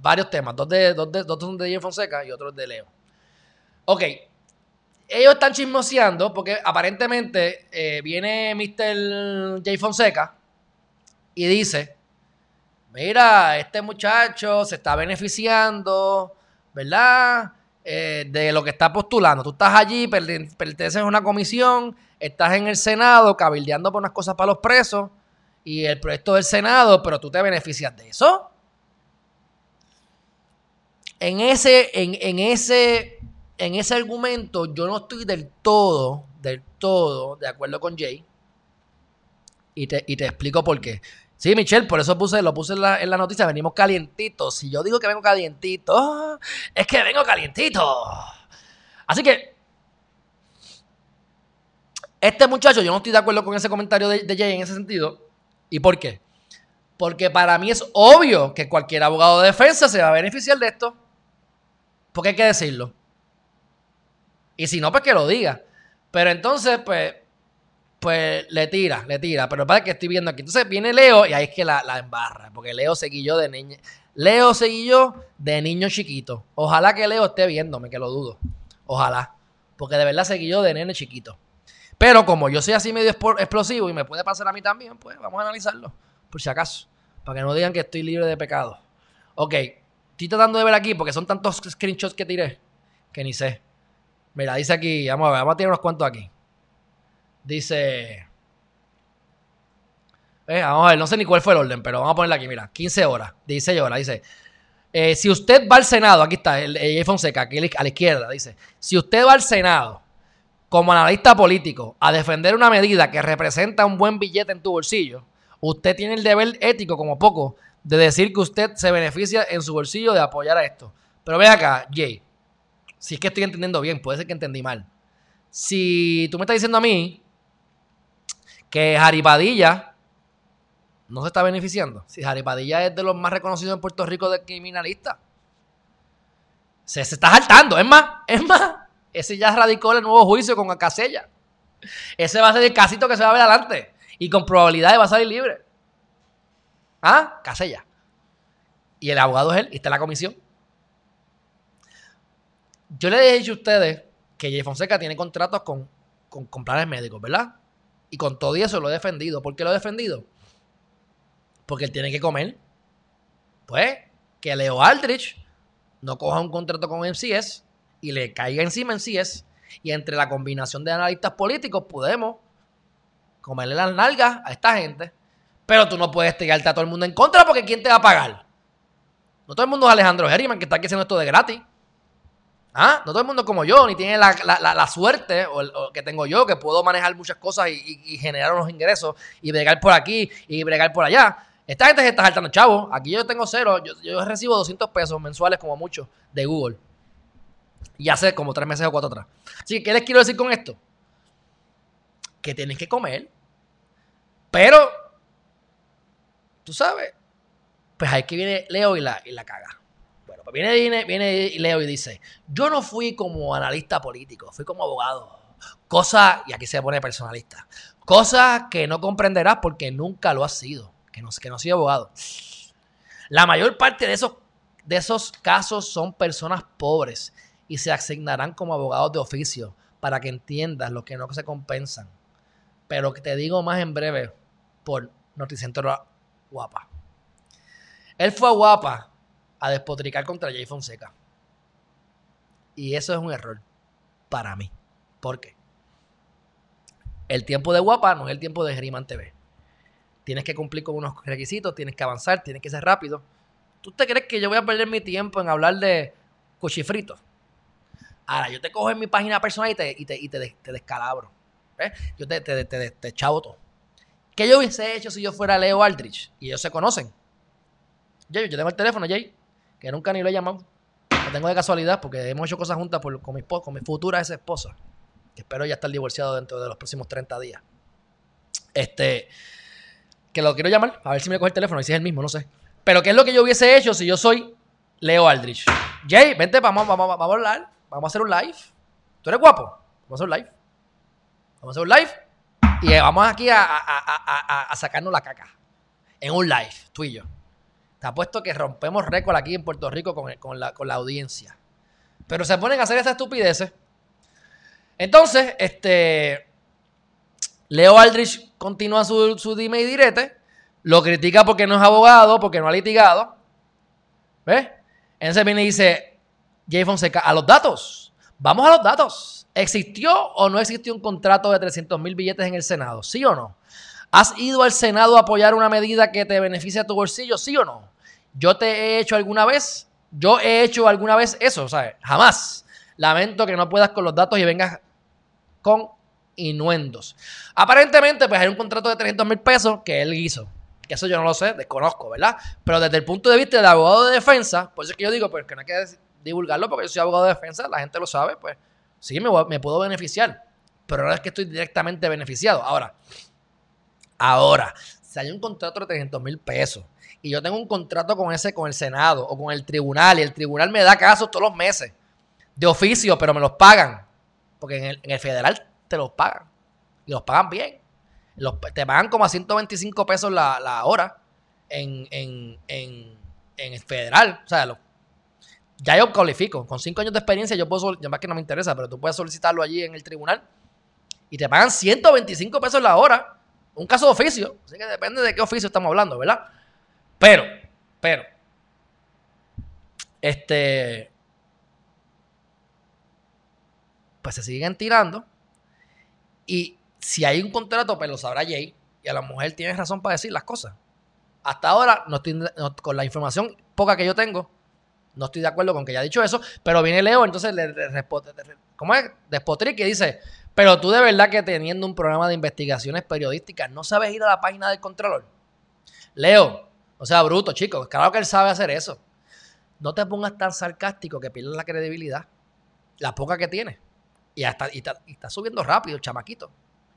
Varios temas. Dos, de, dos, de, dos son de James Fonseca y otros de Leo. Ok. Ellos están chismoseando porque aparentemente eh, viene Mr. Jay Fonseca y dice mira, este muchacho se está beneficiando, ¿verdad? Eh, de lo que está postulando. Tú estás allí, perteneces a una comisión, estás en el Senado cabildeando por unas cosas para los presos y el proyecto del Senado, pero tú te beneficias de eso. En ese, en, ese, en ese argumento yo no estoy del todo, del todo de acuerdo con Jay. Y te, y te explico por qué. Sí, Michelle, por eso puse, lo puse en la, en la, noticia, venimos calientitos. Si yo digo que vengo calientito, es que vengo calientito. Así que, este muchacho, yo no estoy de acuerdo con ese comentario de, de Jay en ese sentido. ¿Y por qué? Porque para mí es obvio que cualquier abogado de defensa se va a beneficiar de esto. Porque hay que decirlo. Y si no, pues que lo diga. Pero entonces, pues, pues le tira, le tira. Pero para que estoy viendo aquí. Entonces viene Leo y ahí es que la, embarra. Porque Leo seguí yo de niño. Leo seguí yo de niño chiquito. Ojalá que Leo esté viéndome, que lo dudo. Ojalá. Porque de verdad seguí yo de nene chiquito. Pero como yo soy así medio explosivo y me puede pasar a mí también, pues vamos a analizarlo. Por si acaso. Para que no digan que estoy libre de pecado. Ok. Estoy tratando de ver aquí porque son tantos screenshots que tiré que ni sé. Mira, dice aquí, vamos a ver, vamos a tirar unos cuantos aquí. Dice. Eh, vamos a ver, no sé ni cuál fue el orden, pero vamos a ponerle aquí, mira, 15 horas, 16 horas, dice. Eh, si usted va al Senado, aquí está, el, el Fonseca, aquí a la izquierda, dice, si usted va al Senado como analista político a defender una medida que representa un buen billete en tu bolsillo, usted tiene el deber ético, como poco, de decir que usted se beneficia en su bolsillo de apoyar a esto. Pero ve acá, Jay, si es que estoy entendiendo bien, puede ser que entendí mal. Si tú me estás diciendo a mí que Jaripadilla no se está beneficiando. Si Jaripadilla es de los más reconocidos en Puerto Rico de criminalista. Se, está saltando. Es más, es más. Ese ya radicó el nuevo juicio con Acasella. Ese va a ser el casito que se va a ver adelante. Y con probabilidad va a salir libre. ¿Ah? Casella. Y el abogado es él. Y está en la comisión. Yo le he dicho a ustedes que Jay Fonseca tiene contratos con, con, con planes médicos, ¿verdad? Y con todo eso lo he defendido. ¿Por qué lo he defendido? Porque él tiene que comer. Pues que Leo Aldrich no coja un contrato con MCS y le caiga encima en MCS. Y entre la combinación de analistas políticos podemos comerle las nalgas a esta gente. Pero tú no puedes tirarte a todo el mundo en contra porque ¿quién te va a pagar? No todo el mundo es Alejandro Herriman que está aquí haciendo esto de gratis. ¿Ah? No todo el mundo como yo, ni tiene la, suerte o, que tengo yo, que puedo manejar muchas cosas y, generar unos ingresos y bregar por aquí y bregar por allá. Esta gente se está saltando, chavo. Aquí yo tengo cero. Yo, recibo 200 pesos mensuales como mucho de Google. Y hace como tres meses o cuatro atrás. Así que, ¿qué les quiero decir con esto? Que tienen que comer. Pero, tú sabes, pues ahí que viene Leo y la, y la caga. Pues viene, viene, Leo y dice, yo no fui como analista político, fui como abogado. Cosa, y aquí se pone personalista, cosa que no comprenderás porque nunca lo has sido, que no, que no sido abogado. La mayor parte de esos, de esos casos son personas pobres y se asignarán como abogados de oficio para que entiendas lo que no se compensan. Pero te digo más en breve por Noticentro Guapa. Él fue a Guapa a despotricar contra Jay Fonseca. Y eso es un error para mí. ¿Por qué? El tiempo de Guapa no es el tiempo de Geriman TV. Tienes que cumplir con unos requisitos, tienes que avanzar, tienes que ser rápido. ¿Tú te crees que yo voy a perder mi tiempo en hablar de cuchifritos? Ahora, yo te cojo en mi página personal y te, y te, descalabro. Yo te, te, te. ¿Qué yo hubiese hecho si yo fuera Leo Aldrich? Y ellos se conocen. Jay, yo tengo el teléfono, Jay, que nunca ni lo he llamado. Lo tengo de casualidad porque hemos hecho cosas juntas con, mi, con mi futura ex esposa. Que espero ya estar divorciado dentro de los próximos 30 días. Este. Que lo quiero llamar, a ver si me coge el teléfono y si es el mismo, no sé. Pero ¿qué es lo que yo hubiese hecho si yo soy Leo Aldrich? Jay, vente, vamos, vamos, vamos a hablar. Vamos a hacer un live. ¿Tú eres guapo? Vamos a hacer un live. Vamos a hacer un live. Y vamos aquí a, a sacarnos la caca. En un live, tú y yo. Te apuesto que rompemos récord aquí en Puerto Rico con, la, audiencia. Pero se ponen a hacer estas estupideces. Entonces, este. Leo Aldrich continúa su, su dime y direte. Lo critica porque no es abogado, porque no ha litigado. ¿Ves? Entonces viene y dice: Jay Fonseca, a los datos. Vamos a los datos. ¿Existió o no existió un contrato de 300 mil billetes en el Senado? ¿Sí o no? ¿Has ido al Senado a apoyar una medida que te beneficie a tu bolsillo? ¿Sí o no? ¿Yo te he hecho alguna vez? ¿Yo he hecho alguna vez eso? ¿Sabes? Jamás. Lamento que no puedas con los datos y vengas con inuendos. Aparentemente, pues hay un contrato de 300 mil pesos que él hizo. Que eso yo no lo sé, desconozco, ¿verdad? Pero desde el punto de vista del abogado de defensa, por eso es que yo digo, pues que no hay que divulgarlo porque yo soy abogado de defensa, la gente lo sabe, pues sí me, me puedo beneficiar. Pero no es que estoy directamente beneficiado. Ahora, Ahora, si hay un contrato de 300 mil pesos y yo tengo un contrato con ese, con el Senado o con el tribunal y el tribunal me da casos todos los meses de oficio, pero me los pagan, porque en el, federal te los pagan y los pagan bien. te pagan como a 125 pesos la, hora en, el federal. O sea, ya yo cualifico. Con 5 años de experiencia yo puedo, ya más que no me interesa, pero tú puedes solicitarlo allí en el tribunal y te pagan 125 pesos la hora un caso de oficio, así que depende de qué oficio estamos hablando, ¿verdad? Pero, pero, este, pues se siguen tirando y si hay un contrato, pues lo sabrá Jay y a la mujer tiene razón para decir las cosas. Hasta ahora, no estoy, con la información poca que yo tengo, no estoy de acuerdo con que haya dicho eso, pero viene Leo, entonces le, responde, ¿cómo es? Despotrique dice, pero tú de verdad que teniendo un programa de investigaciones periodísticas, ¿no sabes ir a la página del Contralor? Leo, o sea, bruto, chicos, claro que él sabe hacer eso. No te pongas tan sarcástico que pierdas la credibilidad, la poca que tiene. Y, hasta, y, está, subiendo rápido, chamaquito.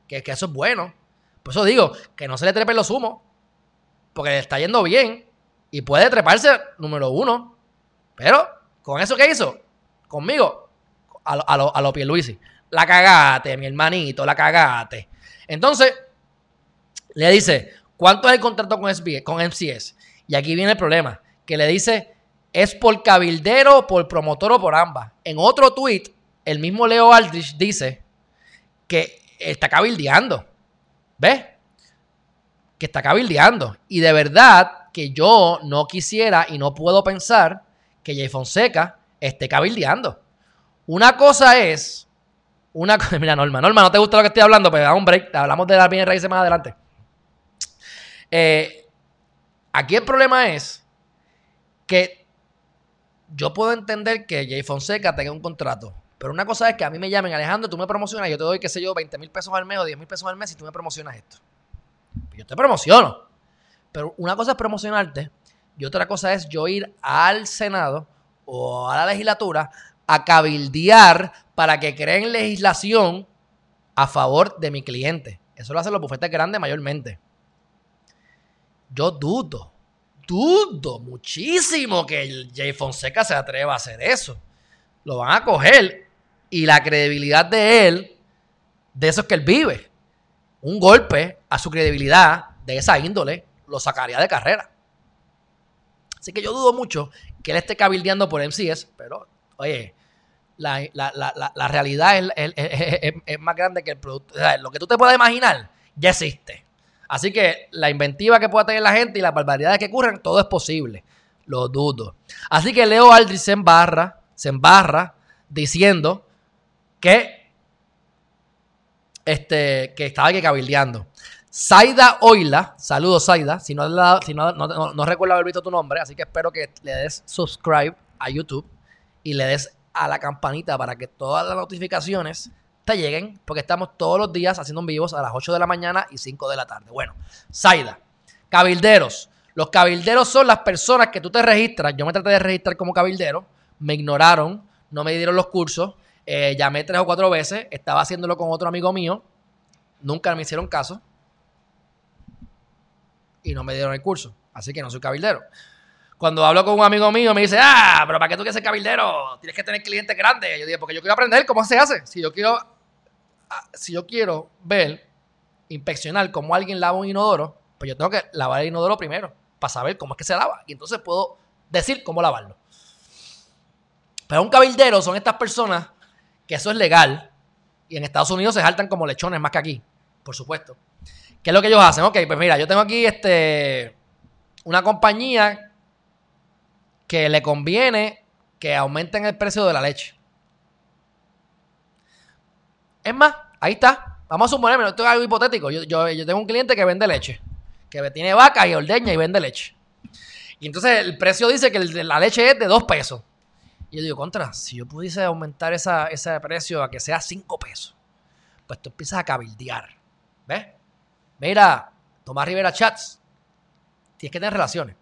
Que, que eso es bueno. Por eso digo, que no se le trepen los humos, porque le está yendo bien y puede treparse número uno. Pero, con eso que hizo, conmigo, a lo, a lo, a lo Pierluisi la cagate, mi hermanito, la cagate. Entonces, le dice, ¿cuánto es el contrato con, con MCS? Y aquí viene el problema, que le dice, ¿es por cabildero, por promotor o por ambas? En otro tweet, el mismo Leo Aldrich dice que está cabildeando. ¿Ves? Que está cabildeando. Y de verdad que yo no quisiera y no puedo pensar que Jay Fonseca esté cabildeando. Una cosa es una cosa. <laughs> Mira, Norma, Norma, no te gusta lo que estoy hablando, pero da un break. Hablamos de la bienes raíces más adelante. Eh, aquí el problema es que yo puedo entender que Jay Fonseca tenga un contrato. Pero una cosa es que a mí me llamen, Alejandro, tú me promocionas, yo te doy, qué sé yo, 20 mil pesos al mes o 10 mil pesos al mes y tú me promocionas esto. Yo te promociono. Pero una cosa es promocionarte y otra cosa es yo ir al Senado o a la legislatura a cabildear para que creen legislación a favor de mi cliente. Eso lo hacen los bufetes grandes mayormente. Yo dudo, dudo muchísimo que el Jay Fonseca se atreva a hacer eso. Lo van a coger y la credibilidad de él de eso es que él vive. Un golpe a su credibilidad de esa índole lo sacaría de carrera. Así que yo dudo mucho que él esté cabildeando por MCS, pero oye, la, realidad es, más grande que el producto. lo que tú te puedas imaginar ya existe. Así que la inventiva que pueda tener la gente y las barbaridades que ocurren, todo es posible. Lo dudo. Así que Leo Aldrich se embarra, se embarra diciendo que, este, que estaba aquí cabildeando. Saida Oila, saludos Saida, si, no, si no, no, recuerdo haber visto tu nombre, así que espero que le des subscribe a YouTube y le des a la campanita para que todas las notificaciones lleguen, porque estamos todos los días haciendo vivos a las 8 de la mañana y 5 de la tarde. Bueno, Saida, cabilderos. Los cabilderos son las personas que tú te registras. Yo me traté de registrar como cabildero, me ignoraron, no me dieron los cursos, eh, llamé tres o cuatro veces, estaba haciéndolo con otro amigo mío, nunca me hicieron caso y no me dieron el curso. Así que no soy cabildero. Cuando hablo con un amigo mío me dice, ah, pero ¿para qué tú quieres ser cabildero? Tienes que tener clientes grandes. Yo digo, porque yo quiero aprender cómo se hace. Si yo quiero, si yo quiero ver, inspeccionar cómo alguien lava un inodoro, pues yo tengo que lavar el inodoro primero para saber cómo es que se lava. Y entonces puedo decir cómo lavarlo. Pero un cabildero son estas personas que eso es legal. Y en Estados Unidos se saltan como lechones más que aquí, por supuesto. ¿Qué es lo que ellos hacen? Ok, pues mira, yo tengo aquí este, una compañía que le conviene que aumenten el precio de la leche. Es más, ahí está. Vamos a suponerme, esto es algo hipotético. Yo, yo, tengo un cliente que vende leche, que tiene vaca y ordeña y vende leche. Y entonces el precio dice que la leche es de 2 pesos. Y yo digo, contra, si yo pudiese aumentar ese precio a que sea 5 pesos, pues tú empiezas a cabildear. ¿Ves? Mira, Tomás Rivera Chats, tienes que tener relaciones.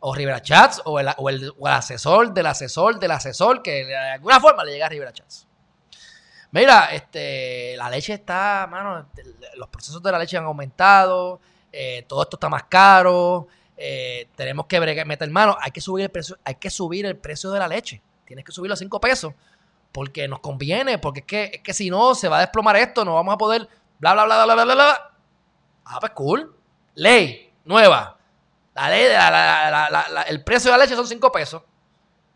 O Rivera Chats, o el, asesor del asesor del asesor, que de alguna forma le llega a Rivera Chats. Mira, este, la leche está, mano, los procesos de la leche han aumentado, eh, todo esto está más caro, eh, tenemos que meter mano, hay que subir el precio, hay que subir el precio de la leche. Tienes que subirlo a 5 pesos. Porque nos conviene, porque es que, es que si no, se va a desplomar esto, no vamos a poder, bla, bla, bla, bla, bla, bla, bla. Ah, pues cool. Ley nueva. La ley de la, el precio de la leche son 5 pesos.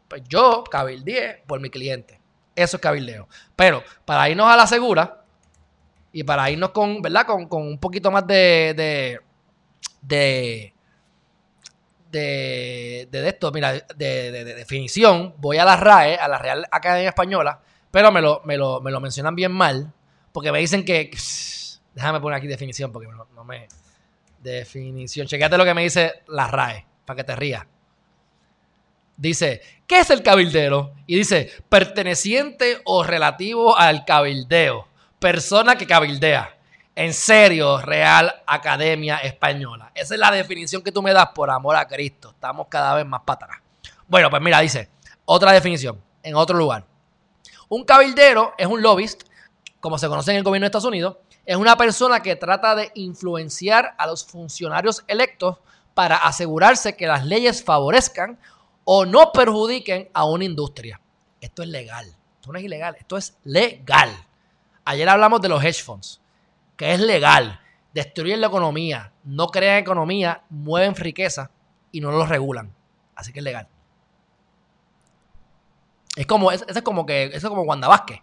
Pues yo cabildeé por mi cliente. Eso es cabildeo. Pero para irnos a la segura y para irnos con, ¿verdad? Con, un poquito más de, de, de, de, de esto, mira, de, definición, voy a la RAE, a la Real Academia Española, pero me lo, me lo, me lo mencionan bien mal, porque me dicen que <sniffs> Déjame poner aquí definición porque no, me. Definición. Chequete lo que me dice la RAE, para que te rías. Dice, ¿qué es el cabildero? Y dice, perteneciente o relativo al cabildeo. Persona que cabildea. En serio, Real Academia Española. Esa es la definición que tú me das por amor a Cristo. Estamos cada vez más para atrás. Bueno, pues mira, dice, otra definición, en otro lugar. Un cabildero es un lobbyist, como se conoce en el gobierno de Estados Unidos, es una persona que trata de influenciar a los funcionarios electos para asegurarse que las leyes favorezcan o no perjudiquen a una industria. Esto es legal. Esto no es ilegal, esto es legal. Ayer hablamos de los hedge funds, que es legal. Destruyen la economía, no crean economía, mueven riqueza y no lo regulan. Así que es legal. Es como, es como que, eso es como Wanda Vázquez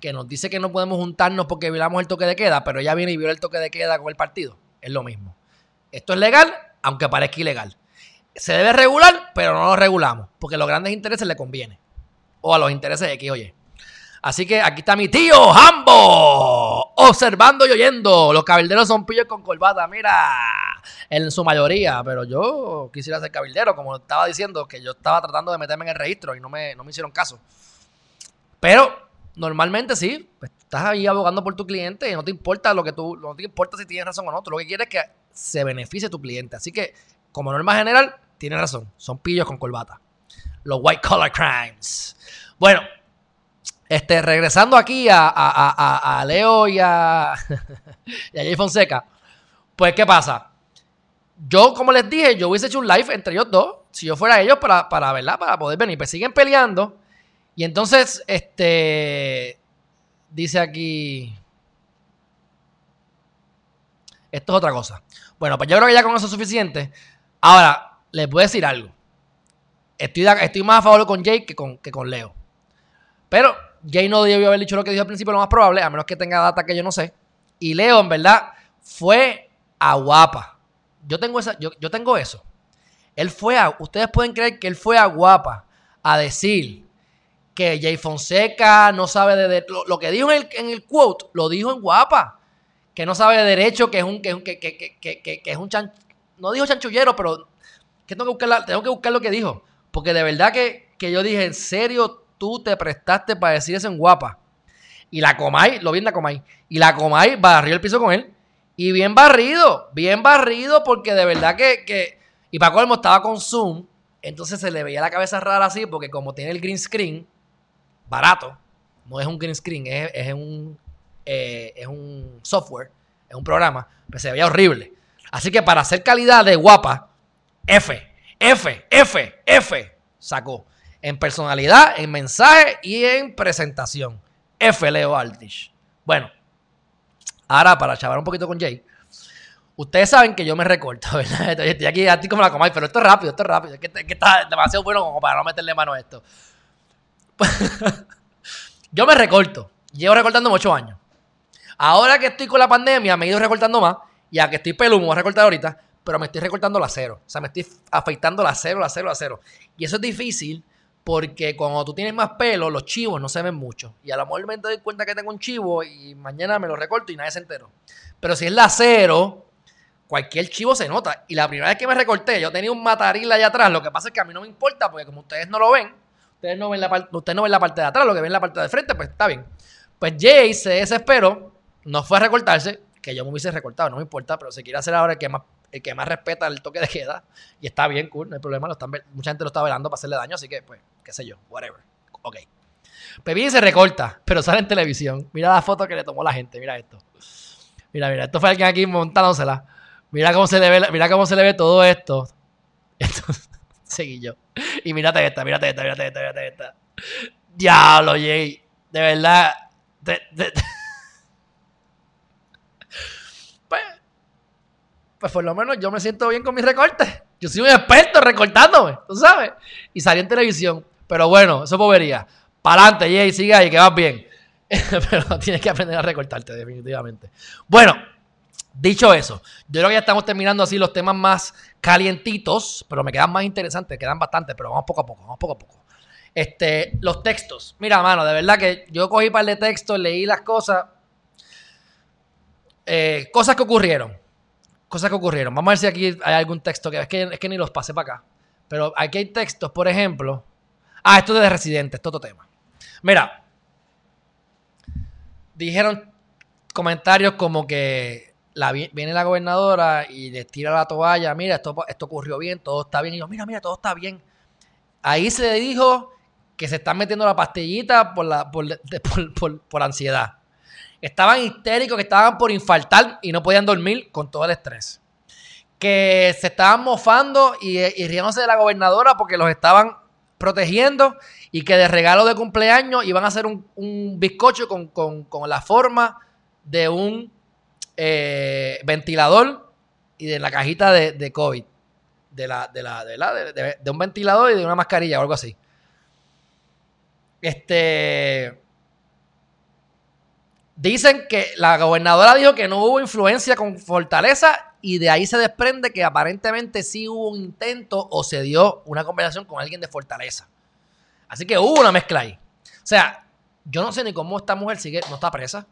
que nos dice que no podemos juntarnos porque violamos el toque de queda, pero ella viene y viola el toque de queda con el partido. Es lo mismo. Esto es legal, aunque parezca ilegal. Se debe regular, pero no lo regulamos, porque a los grandes intereses le conviene. O a los intereses de aquí, oye. Así que aquí está mi tío, Hambo, observando y oyendo. Los cabilderos son pillos con corbata, mira, en su mayoría. Pero yo quisiera ser cabildero, como estaba diciendo, que yo estaba tratando de meterme en el registro y no me, no me hicieron caso. Pero Normalmente sí, pues, estás ahí abogando por tu cliente y no te importa lo que tú, no te importa si tienes razón o no, tú lo que quieres es que se beneficie tu cliente. Así que, como norma general, tienes razón, son pillos con corbata. Los white collar crimes. Bueno, este, regresando aquí a, Leo y a, <laughs> y a Jay Fonseca, pues, ¿qué pasa? Yo, como les dije, yo hubiese hecho un live entre ellos dos, si yo fuera ellos, para, para, ¿verdad? para poder venir. Pues siguen peleando. Y entonces, este, dice aquí, Esto es otra cosa. Bueno, pues yo creo que ya con eso es suficiente. Ahora, les voy a decir algo. Estoy, estoy más a favor con Jay que con, que con Leo. Pero Jay no debió haber dicho lo que dijo al principio, lo más probable, a menos que tenga data que yo no sé. Y Leo, en verdad, fue a guapa. Yo tengo, esa, yo, yo tengo eso. Él fue a. Ustedes pueden creer que él fue a guapa a decir que Jay Fonseca no sabe de. lo, que dijo en el, en el, quote, lo dijo en guapa. Que no sabe de derecho, que es un. Que, que, que, que es un chan, No dijo chanchullero, pero. Que tengo, que buscar tengo que buscar lo que dijo. Porque de verdad que, que yo dije, en serio, tú te prestaste para decir eso en guapa. Y la Comay, lo vi en la Comay. Y la Comay barrió el piso con él. Y bien barrido, bien barrido, porque de verdad que. que y para colmo estaba con Zoom. Entonces se le veía la cabeza rara así, porque como tiene el green screen, barato, no es un green screen, es, es un, eh, es un software, es un programa, pues se veía horrible. Así que para hacer calidad de guapa, F, F, F, F, sacó. En personalidad, en mensaje y en presentación. F. Leo Altich. Bueno, ahora para chavar un poquito con Jay. Ustedes saben que yo me recorto, <laughs> ¿verdad? Estoy aquí, aquí como la comáis, pero esto es rápido, esto es rápido. Es que, está demasiado bueno como para no meterle mano a esto. <laughs> yo me recorto. Llevo recortando ocho años. Ahora que estoy con la pandemia, me he ido recortando más. Ya que estoy peludo, me voy a recortar ahorita. Pero me estoy recortando la cero. O sea, me estoy afeitando la cero, la cero, la cero. Y eso es difícil porque cuando tú tienes más pelo, los chivos no se ven mucho. Y a lo mejor me doy cuenta que tengo un chivo y mañana me lo recorto y nadie se enteró. Pero si es la cero, cualquier chivo se nota. Y la primera vez que me recorté, yo tenía un mataril allá atrás. Lo que pasa es que a mí no me importa porque como ustedes no lo ven, ustedes no ven la, parte, ustedes no ven la parte de atrás, lo que ven la parte de frente, pues está bien. Pues Jay se desesperó, no fue a recortarse, que yo me hubiese recortado, no me importa, pero se quiere hacer ahora el que más, el que más respeta el toque de queda. Y está bien, cool, no hay problema. Lo están, mucha gente lo está velando para hacerle daño, así que, pues, qué sé yo, whatever. Ok. Pepi se recorta, pero sale en televisión. Mira la foto que le tomó la gente, mira esto. Mira, mira, esto fue alguien aquí montándosela. Mira cómo se le ve, mira cómo se le ve todo esto. <laughs> Esto seguí yo. Y mírate esta, mírate esta, mírate esta, mírate esta. Diablo, Jay. De verdad. Pues, pues por lo menos yo me siento bien con mis recortes. Yo soy un experto recortándome, tú sabes. Y salí en televisión. Pero bueno, eso povería. Para adelante, Jay, sigue ahí, que vas bien. <laughs> Pero tienes que aprender a recortarte, definitivamente. Bueno, Dicho eso, yo creo que ya estamos terminando así los temas más calientitos, pero me quedan más interesantes, quedan bastante, pero vamos poco a poco, vamos poco a poco. Este, los textos. Mira, mano, de verdad que yo cogí un par de textos, leí las cosas. Eh, cosas que ocurrieron. Cosas que ocurrieron. Vamos a ver si aquí hay algún texto que es que, es que ni los pasé para acá. Pero aquí hay textos, por ejemplo. Ah, esto es de residentes, esto otro tema. Mira. Dijeron comentarios como que viene la gobernadora y le tira la toalla, mira, esto, esto ocurrió bien, todo está bien. Y yo, mira, mira, todo está bien. Ahí se le dijo que se están metiendo la pastillita por, la, por, <laughs> ansiedad. Estaban histéricos, que estaban por infartar y no podían dormir con todo el estrés. Que se estaban mofando y, riéndose de la gobernadora porque los estaban protegiendo y que de regalo de cumpleaños iban a hacer un, bizcocho con, con la forma de un eh, ventilador y de la cajita de, COVID. De, la, de, la, de, de, un ventilador y de una mascarilla o algo así. Este. Dicen que la gobernadora dijo que no hubo influencia con Fortaleza y de ahí se desprende que aparentemente sí hubo un intento o se dio una conversación con alguien de Fortaleza. Así que hubo una mezcla ahí. O sea, yo no sé ni cómo esta mujer sigue, no está presa.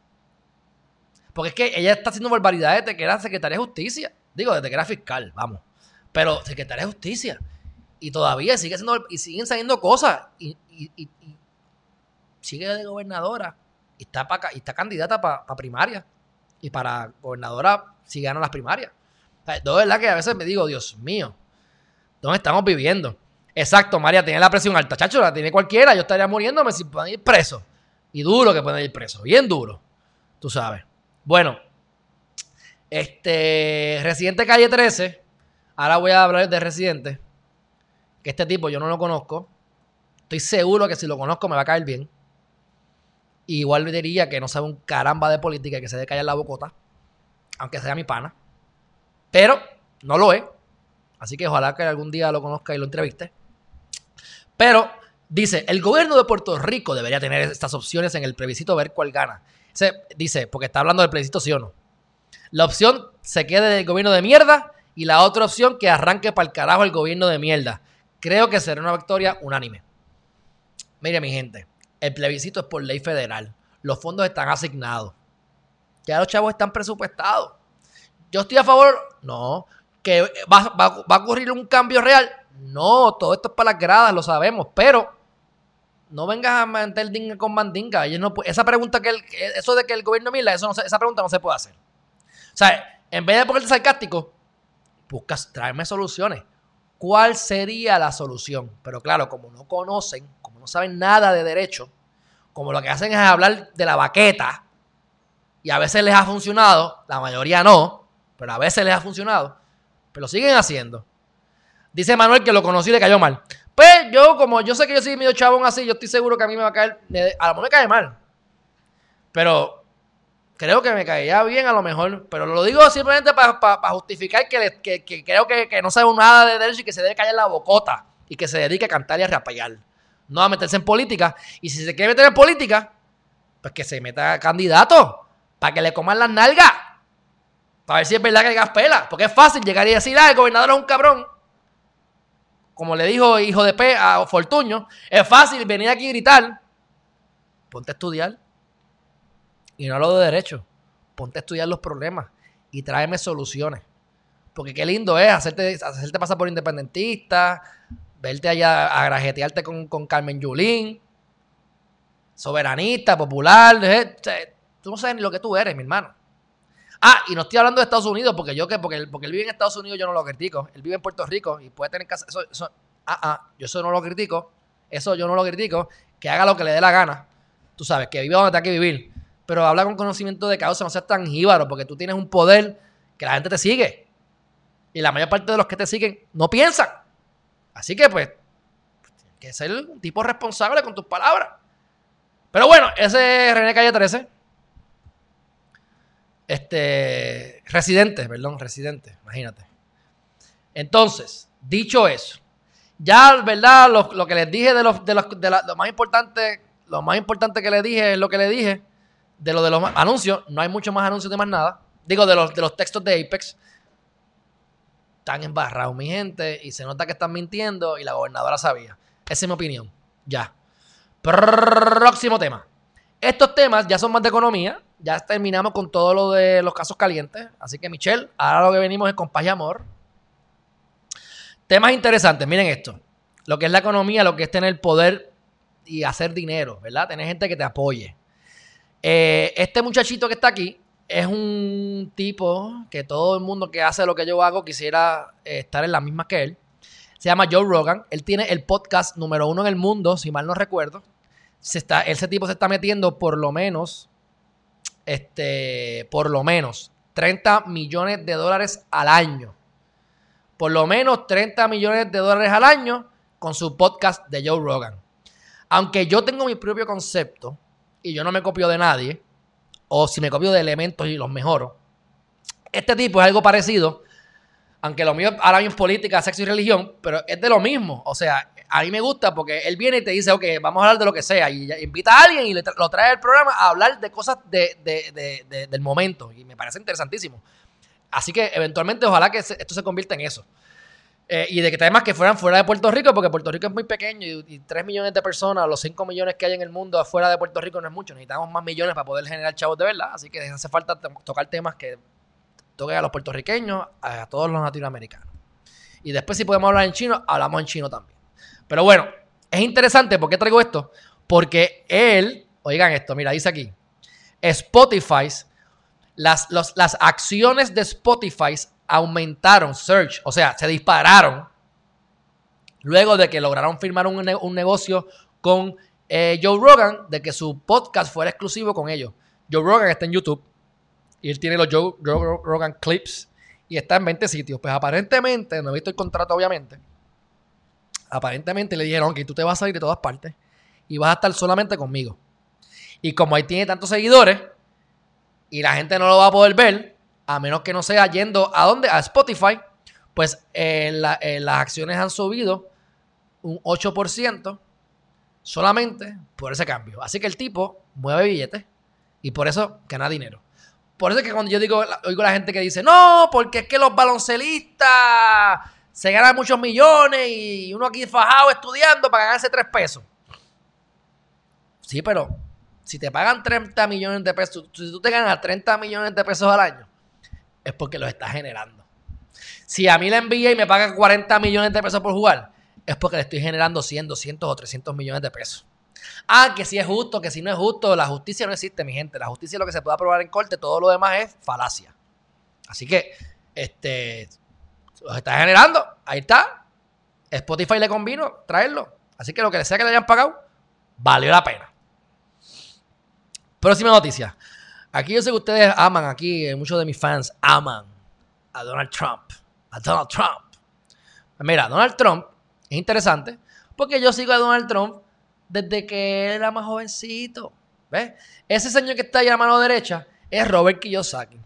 Porque es que ella está haciendo barbaridades desde que era secretaria de justicia. Digo, desde que era fiscal, vamos. Pero secretaria de justicia. Y todavía sigue siendo, y siguen saliendo cosas. Y, sigue de gobernadora. Y está, para, y está candidata para primaria. Y para gobernadora si ganan las primarias. O verdad que a veces me digo, Dios mío, ¿dónde estamos viviendo? Exacto, María tiene la presión alta. Chacho, la tiene cualquiera. Yo estaría muriéndome si pueden ir preso. Y duro que pueden ir preso. Bien duro. Tú sabes. Bueno, este Residente Calle 13. Ahora voy a hablar de Residente. Que este tipo yo no lo conozco. Estoy seguro que si lo conozco me va a caer bien. Igual diría que no sabe un caramba de política y que se debe callar la bocota. Aunque sea mi pana. Pero no lo es. Así que ojalá que algún día lo conozca y lo entreviste. Pero dice, el gobierno de Puerto Rico debería tener estas opciones en el plebiscito, ver cuál gana. Se, dice, porque está hablando del plebiscito sí o no. La opción se quede del gobierno de mierda y la otra opción que arranque para el carajo el gobierno de mierda. Creo que será una victoria unánime. Mire, mi gente, el plebiscito es por ley federal. Los fondos están asignados. Ya los chavos están presupuestados. Yo estoy a favor, no. Que va, a ocurrir un cambio real, no. Todo esto es para las gradas, lo sabemos, pero no vengas a meter dinga con mandinga. esa pregunta que eso de que el gobierno mira, eso esa pregunta no se puede hacer. O sea, en vez de ponerte sarcástico, buscas traerme soluciones. ¿Cuál sería la solución? Pero claro, como no conocen, no saben nada de derecho, como lo que hacen es hablar de la baqueta, y a veces les ha funcionado, la mayoría no, pero a veces les ha funcionado, pero lo siguen haciendo. Dice Manuel que lo conocí y le cayó mal. Pues yo, como yo sé que yo soy medio chabón así, yo estoy seguro que a mí me va a caer, a lo mejor me cae mal. Pero creo que me caería bien a lo mejor. Pero lo digo simplemente para justificar que, creo que, no sabe nada de derecho y que se debe callar la bocota y que se dedique a cantar y a rapallar. No a meterse en política. Y si se quiere meter en política, pues que se meta candidato para que le coman las nalgas. Para ver si es verdad que gas pela. Porque es fácil llegar y decir, ah, el gobernador es un cabrón. Como le dijo hijo de P a Fortuño. Es fácil venir aquí y gritar. Ponte a estudiar. Y no hablo de derecho. Ponte a estudiar los problemas y tráeme soluciones. Porque qué lindo es hacerte, hacerte pasar por independentista, verte allá a grajetearte con, Carmen Yulín, soberanista, popular. Tú no sabes ni lo que tú eres, mi hermano. Ah, y no estoy hablando de Estados Unidos, porque yo que, porque él, porque él vive en Estados Unidos, yo no lo critico. Él vive en Puerto Rico y puede tener casa. Eso, ah, ah, yo eso no lo critico. Eso yo no lo critico. Que haga lo que le dé la gana. Tú sabes, que vive donde tenga que vivir. Pero habla con conocimiento de causa, no seas tan jíbaro, porque tú tienes un poder que la gente te sigue. Y la mayor parte de los que te siguen no piensan. Así que, pues, tienes que ser un tipo responsable con tus palabras. Pero bueno, ese es René Calle 13. Este, residente, perdón, residente, imagínate. Entonces, dicho eso, ya, ¿verdad? Lo, que les dije de, los, de, los, de lo más importante, lo más importante que les dije es lo que les dije de lo de los anuncios. No hay mucho más anuncios de más nada. Digo, de los, de los textos de Apex. Están embarrados, mi gente, y se nota que están mintiendo y la gobernadora sabía. Esa es mi opinión. Ya. Próximo tema. Estos temas ya son más de economía. Ya terminamos con todo lo de los casos calientes. Así que, Michelle, ahora lo que venimos es con y amor. Temas interesantes. Miren esto. Lo que es la economía, lo que es tener poder y hacer dinero, ¿verdad? Tener gente que te apoye. Eh, este muchachito que está aquí es un tipo que todo el mundo que hace lo que yo hago quisiera eh, estar en la misma que él. Se llama Joe Rogan. Él tiene el podcast número uno en el mundo, si mal no recuerdo se está, ese tipo se está metiendo por lo menos, este, por lo menos 30 millones de dólares al año. Por lo menos 30 millones de dólares al año con su podcast de Joe Rogan. Aunque yo tengo mi propio concepto y yo no me copio de nadie, o si me copio de elementos y los mejoro, este tipo es algo parecido, aunque lo mío ahora mismo es política, sexo y religión, pero es de lo mismo. O sea, a mí me gusta porque él viene y te dice, ok, vamos a hablar de lo que sea. Y invita a alguien y lo trae al programa a hablar de cosas del momento. Y me parece interesantísimo. Así que eventualmente ojalá que esto se convierta en eso. Eh, y de que temas que fueran fuera de Puerto Rico, porque Puerto Rico es muy pequeño y, 3 millones de personas, los 5 millones que hay en el mundo afuera de Puerto Rico no es mucho. Necesitamos más millones para poder generar chavos de verdad. Así que hace falta tocar temas que toquen a los puertorriqueños, a todos los latinoamericanos. Y después si podemos hablar en chino, hablamos en chino también. Pero bueno, es interesante. ¿Por qué traigo esto? Porque él, oigan esto, mira, dice aquí, Spotify, las, las acciones de Spotify aumentaron, search, o sea, se dispararon luego de que lograron firmar un, negocio con eh, Joe Rogan, de que su podcast fuera exclusivo con ellos. Joe Rogan está en YouTube y él tiene los Joe, Joe Rogan Clips y está en 20 sitios. Pues aparentemente, no he visto el contrato obviamente, aparentemente le dijeron que tú te vas a ir de todas partes y vas a estar solamente conmigo. Y como ahí tiene tantos seguidores y la gente no lo va a poder ver, a menos que no sea yendo a dónde, a Spotify, pues eh, eh, las acciones han subido un 8% solamente por ese cambio. Así que el tipo mueve billetes y por eso gana dinero. Por eso es que cuando yo digo, oigo a la gente que dice, no, porque es que los baloncelistas se ganan muchos millones y uno aquí fajado estudiando para ganarse tres pesos. Sí, pero si te pagan 30 millones de pesos, si tú te ganas 30 millones de pesos al año, es porque los estás generando. Si a mí la envía y me pagan 40 millones de pesos por jugar, es porque le estoy generando 100, 200 o 300 millones de pesos. Ah, que si es justo, que si no es justo, la justicia no existe, mi gente. La justicia es lo que se puede aprobar en corte, todo lo demás es falacia. Así que, este, los está generando, ahí está. Spotify le convino traerlo. Así que lo que sea que le hayan pagado, valió la pena. Próxima noticia. Aquí yo sé que ustedes aman, aquí eh, muchos de mis fans aman a Donald Trump. A Donald Trump. Mira, Donald Trump es interesante porque yo sigo a Donald Trump desde que era más jovencito. ¿Ves? Ese señor que está ahí a la mano derecha es Robert Kiyosaki.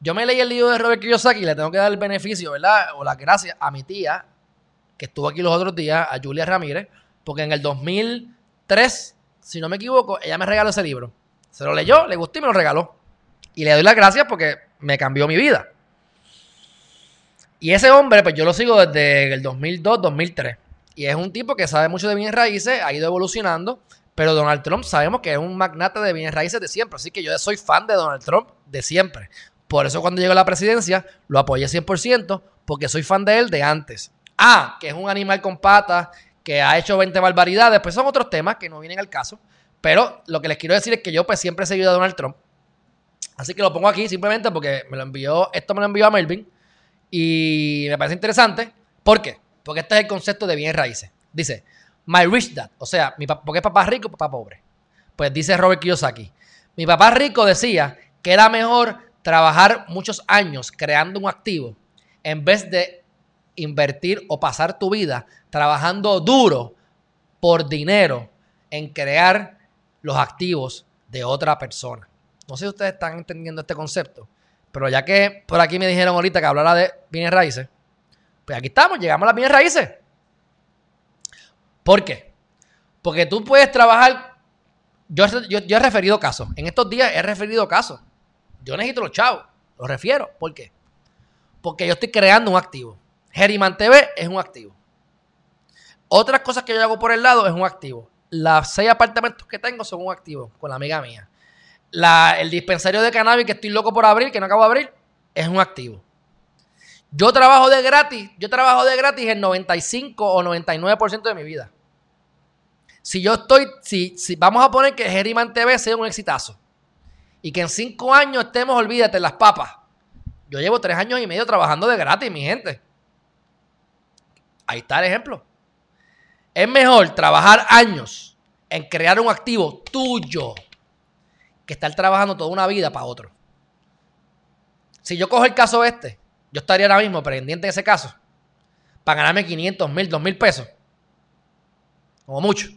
Yo me leí el libro de Robert Kiyosaki y le tengo que dar el beneficio, ¿verdad? O la gracia a mi tía, que estuvo aquí los otros días, a Julia Ramírez, porque en el 2003, si no me equivoco, ella me regaló ese libro. Se lo leyó, le gustó y me lo regaló. Y le doy las gracias porque me cambió mi vida. Y ese hombre, pues yo lo sigo desde el 2002, 2003. Y es un tipo que sabe mucho de bienes raíces, ha ido evolucionando. Pero Donald Trump sabemos que es un magnate de bienes raíces de siempre. Así que yo soy fan de Donald Trump de siempre. Por eso cuando llegó a la presidencia lo apoyé 100% porque soy fan de él de antes. Ah, que es un animal con patas, que ha hecho 20 barbaridades. Pues son otros temas que no vienen al caso. Pero lo que les quiero decir es que yo pues siempre he seguido a Donald Trump. Así que lo pongo aquí simplemente porque me lo envió, esto me lo envió a Melvin y me parece interesante. ¿Por qué? Porque este es el concepto de bienes raíces. Dice, my rich dad, o sea, mi porque es papá rico, papá pobre. Pues dice Robert Kiyosaki, mi papá rico decía que era mejor trabajar muchos años creando un activo en vez de invertir o pasar tu vida trabajando duro por dinero en crear los activos de otra persona. No sé si ustedes están entendiendo este concepto, pero ya que por aquí me dijeron ahorita que hablara de bienes raíces, pues aquí estamos, llegamos a las bienes raíces. ¿Por qué? Porque tú puedes trabajar. Yo, yo, he referido casos. En estos días he referido casos. Yo necesito los chavos. Los refiero. ¿Por qué? Porque yo estoy creando un activo. Geriman TV es un activo. Otras cosas que yo hago por el lado es un activo. Las seis apartamentos que tengo son un activo con la amiga mía. el dispensario de cannabis que estoy loco por abrir, que no acabo de abrir, es un activo. Yo trabajo de gratis, yo trabajo de gratis el 95 o 99% de mi vida. Si yo estoy, si, si vamos a poner que Geriman TV sea un exitazo y que en cinco años estemos, olvídate, las papas. Yo llevo tres años y medio trabajando de gratis, mi gente. Ahí está el ejemplo. Es mejor trabajar años en crear un activo tuyo que estar trabajando toda una vida para otro. Si yo cojo el caso este, yo estaría ahora mismo pendiente de ese caso para ganarme 500, 1000, 2000 pesos. Como mucho.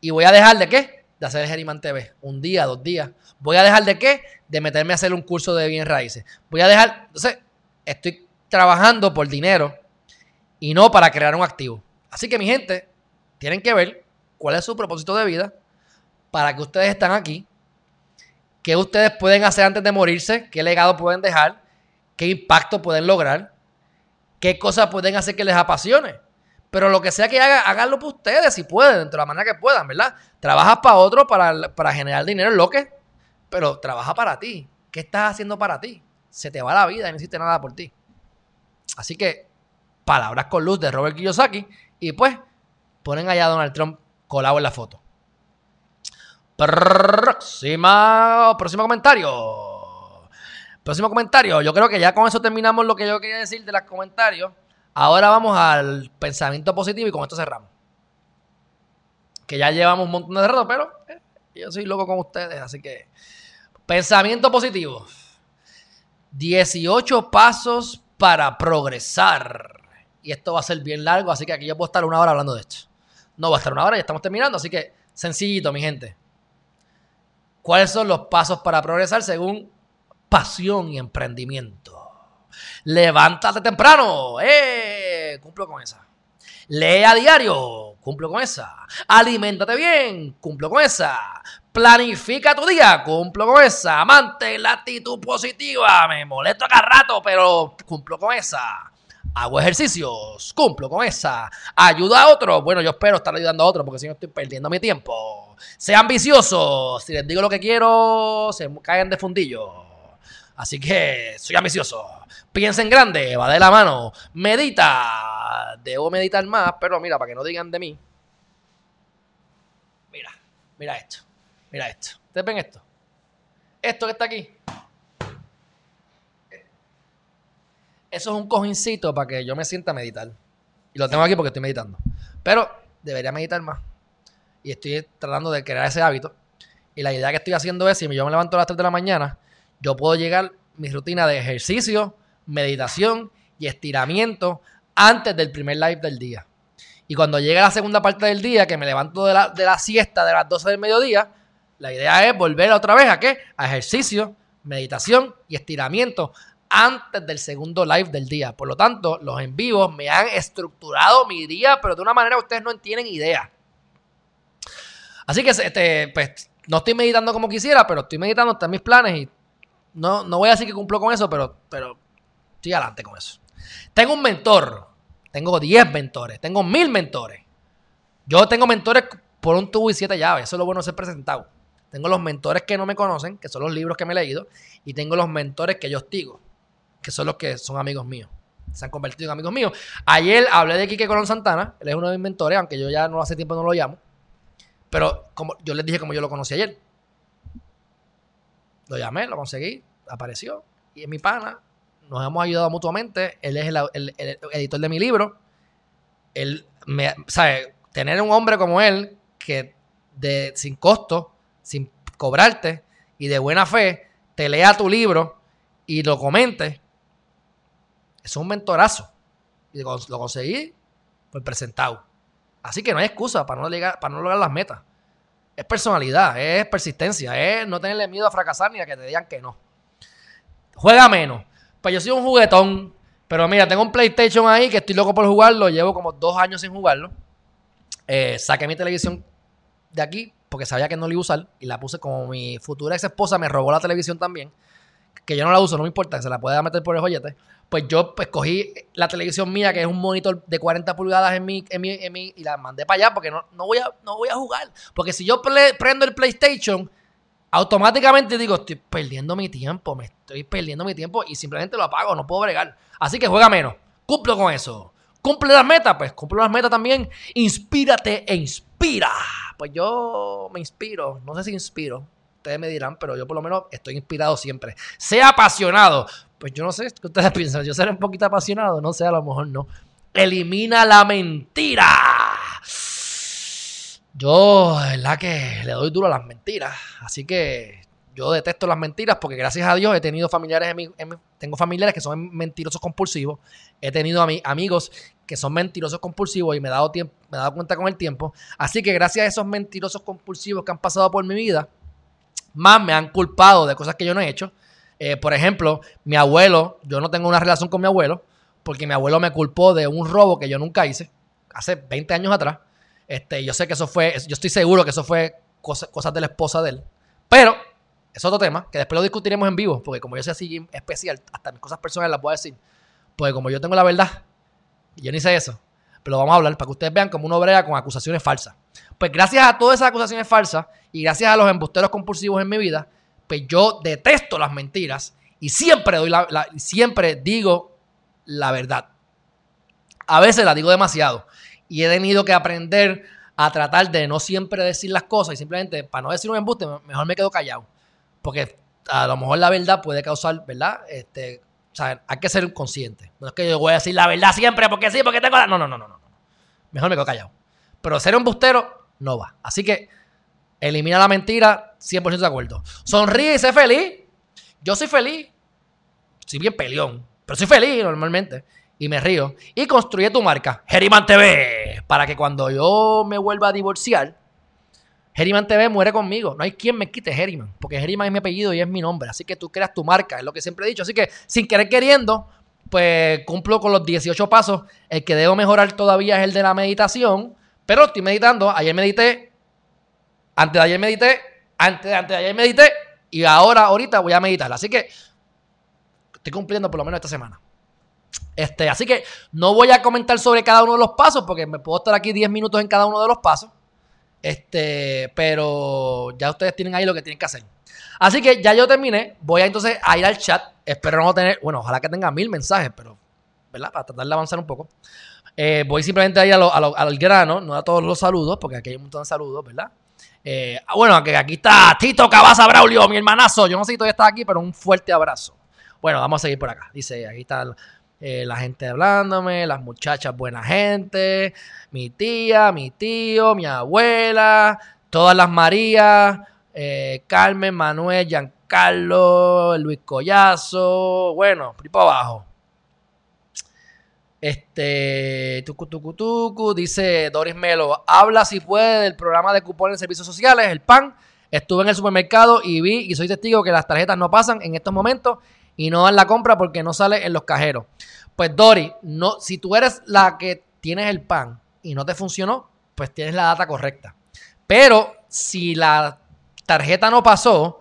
Y voy a dejar de qué? De hacer el Geriman TV. Un día, dos días. Voy a dejar de qué? De meterme a hacer un curso de bien raíces. Voy a dejar. Entonces, estoy trabajando por dinero y no para crear un activo. Así que mi gente, tienen que ver cuál es su propósito de vida, para que ustedes están aquí, qué ustedes pueden hacer antes de morirse, qué legado pueden dejar, qué impacto pueden lograr, qué cosas pueden hacer que les apasione. Pero lo que sea que hagan, háganlo por ustedes si pueden, dentro de la manera que puedan, ¿verdad? Trabajas para otro para, para generar dinero, lo que, pero trabaja para ti. ¿Qué estás haciendo para ti? Se te va la vida y no hiciste nada por ti. Así que, palabras con luz de Robert Kiyosaki. Y pues, ponen allá a Donald Trump colado en la foto. Próximo comentario. Próximo comentario. Yo creo que ya con eso terminamos lo que yo quería decir de los comentarios. Ahora vamos al pensamiento positivo y con esto cerramos. Que ya llevamos un montón de rato, pero eh, yo soy loco con ustedes, así que. Pensamiento positivo. 18 pasos para progresar y esto va a ser bien largo, así que aquí yo puedo estar una hora hablando de esto. No va a estar una hora, ya estamos terminando, así que sencillito, mi gente. ¿Cuáles son los pasos para progresar según pasión y emprendimiento. Levántate temprano, ¡eh! Cumplo con esa. Lee a diario, cumplo con esa. Aliméntate bien, cumplo con esa. Planifica tu día, cumplo con esa. Mantén la actitud positiva, me molesto acá rato, pero cumplo con esa. Hago ejercicios, cumplo con esa. Ayuda a otro. Bueno, yo espero estar ayudando a otro porque si no estoy perdiendo mi tiempo. Sea ambicioso. Si les digo lo que quiero, se caen de fundillo. Así que soy ambicioso. Piensa en grande, va de la mano. Medita. Debo meditar más, pero mira, para que no digan de mí. Mira, mira esto. Mira esto. ¿Ustedes ven esto? Esto que está aquí. Eso es un cojincito para que yo me sienta a meditar. Y lo tengo aquí porque estoy meditando. Pero debería meditar más. Y estoy tratando de crear ese hábito. Y la idea que estoy haciendo es, si yo me levanto a las 3 de la mañana, yo puedo llegar mi rutina de ejercicio, meditación y estiramiento antes del primer live del día. Y cuando llega la segunda parte del día, que me levanto de la, de la siesta de las 12 del mediodía, la idea es volver otra vez a qué? A ejercicio, meditación y estiramiento antes del segundo live del día. Por lo tanto, los en vivos me han estructurado mi día, pero de una manera que ustedes no tienen idea. Así que este, pues, no estoy meditando como quisiera, pero estoy meditando hasta mis planes y no, no voy a decir que cumplo con eso, pero, pero estoy adelante con eso. Tengo un mentor, tengo 10 mentores, tengo mil mentores. Yo tengo mentores por un tubo y siete llaves, eso es lo bueno de ser presentado. Tengo los mentores que no me conocen, que son los libros que me he leído, y tengo los mentores que yo hostigo, que son los que son amigos míos. Se han convertido en amigos míos. Ayer hablé de Quique Colón Santana, él es uno de mis mentores, aunque yo ya no hace tiempo no lo llamo. Pero como yo les dije como yo lo conocí ayer. Lo llamé, lo conseguí, apareció. Y es mi pana. Nos hemos ayudado mutuamente. Él es el, editor de mi libro. Él me, ¿sabe? Tener un hombre como él que de, sin costo, sin cobrarte y de buena fe, te lea tu libro y lo comente. Es un mentorazo. Y lo conseguí por presentado. Así que no hay excusa para no, para no lograr las metas. Es personalidad, es persistencia, es no tenerle miedo a fracasar ni a que te digan que no. Juega menos. Pues yo soy un juguetón, pero mira, tengo un PlayStation ahí que estoy loco por jugarlo. Llevo como dos años sin jugarlo. Eh, saqué mi televisión de aquí porque sabía que no la iba a usar y la puse como mi futura ex esposa me robó la televisión también. Que yo no la uso, no me importa, se la puede meter por el joyete. Pues yo pues cogí la televisión mía, que es un monitor de 40 pulgadas en mi, en mi, y la mandé para allá porque no, no, voy a, no voy a jugar. Porque si yo prendo el PlayStation, automáticamente digo, estoy perdiendo mi tiempo, me estoy perdiendo mi tiempo y simplemente lo apago, no puedo bregar. Así que juega menos. Cumplo con eso. ¿Cumple las metas? Pues cumple las metas también. Inspírate e inspira. Pues yo me inspiro. No sé si inspiro. Ustedes me dirán, pero yo por lo menos estoy inspirado siempre. Sea apasionado. Pues yo no sé qué ustedes <laughs> piensan. Yo seré un poquito apasionado. No sé, a lo mejor no. Elimina la mentira. Yo, es la que le doy duro a las mentiras. Así que yo detesto las mentiras porque gracias a Dios he tenido familiares, en mi, tengo familiares que son mentirosos compulsivos. He tenido amigos que son mentirosos compulsivos y me dado tiempo, me he dado cuenta con el tiempo. Así que gracias a esos mentirosos compulsivos que han pasado por mi vida, más me han culpado de cosas que yo no he hecho. Eh, por ejemplo, mi abuelo, yo no tengo una relación con mi abuelo porque mi abuelo me culpó de un robo que yo nunca hice, hace 20 años atrás. Este, yo sé que eso fue, yo estoy seguro que eso fue cosas de la esposa de él. Pero es otro tema que después lo discutiremos en vivo, porque como yo soy así especial, hasta mis cosas personales las a decir. Porque como yo tengo la verdad, yo ni sé eso, pero vamos a hablar para que ustedes vean como uno brea con acusaciones falsas. Pues gracias a todas esas acusaciones falsas y gracias a los embusteros compulsivos en mi vida, pues yo detesto las mentiras y siempre doy la, siempre digo la verdad. A veces la digo demasiado y he tenido que aprender a tratar de no siempre decir las cosas y simplemente para no decir un embuste mejor me quedo callado porque a lo mejor la verdad puede causar, ¿verdad? Este, o sea, hay que ser consciente. No es que yo voy a decir la verdad siempre porque sí, porque tengo la... No, no, no, no, no. Mejor me quedo callado. Pero ser un bustero no va. Así que elimina la mentira, 100% de acuerdo. Sonríe y sé feliz. Yo soy feliz. Soy bien peleón, pero soy feliz normalmente. Y me río. Y construye tu marca, Geriman TV, para que cuando yo me vuelva a divorciar, Herriman TV muere conmigo. No hay quien me quite Herriman, porque Herriman es mi apellido y es mi nombre. Así que tú creas tu marca, es lo que siempre he dicho. Así que, sin querer queriendo, pues cumplo con los 18 pasos. El que debo mejorar todavía es el de la meditación, pero estoy meditando. Ayer medité, antes de ayer medité, antes, antes de ayer medité, y ahora, ahorita voy a meditar. Así que estoy cumpliendo por lo menos esta semana. Este, así que no voy a comentar sobre cada uno de los pasos, porque me puedo estar aquí 10 minutos en cada uno de los pasos. Este, pero ya ustedes tienen ahí lo que tienen que hacer. Así que ya yo terminé. Voy a entonces a ir al chat. Espero no tener, bueno, ojalá que tenga mil mensajes, pero, ¿verdad? Para tratar de avanzar un poco. Eh, voy simplemente a ir al grano, no a todos los saludos, porque aquí hay un montón de saludos, ¿verdad? Eh, bueno, que aquí está Tito Cabaza Braulio, mi hermanazo. Yo no sé si todavía está aquí, pero un fuerte abrazo. Bueno, vamos a seguir por acá. Dice, aquí está eh, la gente hablándome, las muchachas buena gente, mi tía, mi tío, mi abuela, todas las Marías, Carmen, Manuel, Giancarlo, Luis Collazo, bueno, por abajo. Este, tucu, tucu, tucu, dice Doris Melo, habla si puede del programa de cupones de servicios sociales, el PAN. Estuve en el supermercado y vi y soy testigo que las tarjetas no pasan en estos momentos y no dan la compra porque no sale en los cajeros. Pues Doris, no, si tú eres la que tienes el PAN y no te funcionó, pues tienes la data correcta. Pero si la tarjeta no pasó,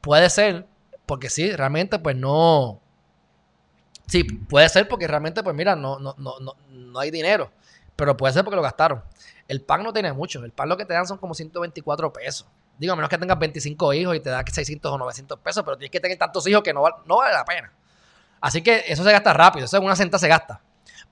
puede ser, porque sí, realmente pues no, Sí, puede ser porque realmente, pues mira, no, no, no, no, hay dinero. Pero puede ser porque lo gastaron. El pan no tiene mucho. El pan lo que te dan son como 124 pesos. Digo, a menos que tengas 25 hijos y te da 600 o 900 pesos, pero tienes que tener tantos hijos que no, no vale la pena. Así que eso se gasta rápido. Eso en una centa se gasta.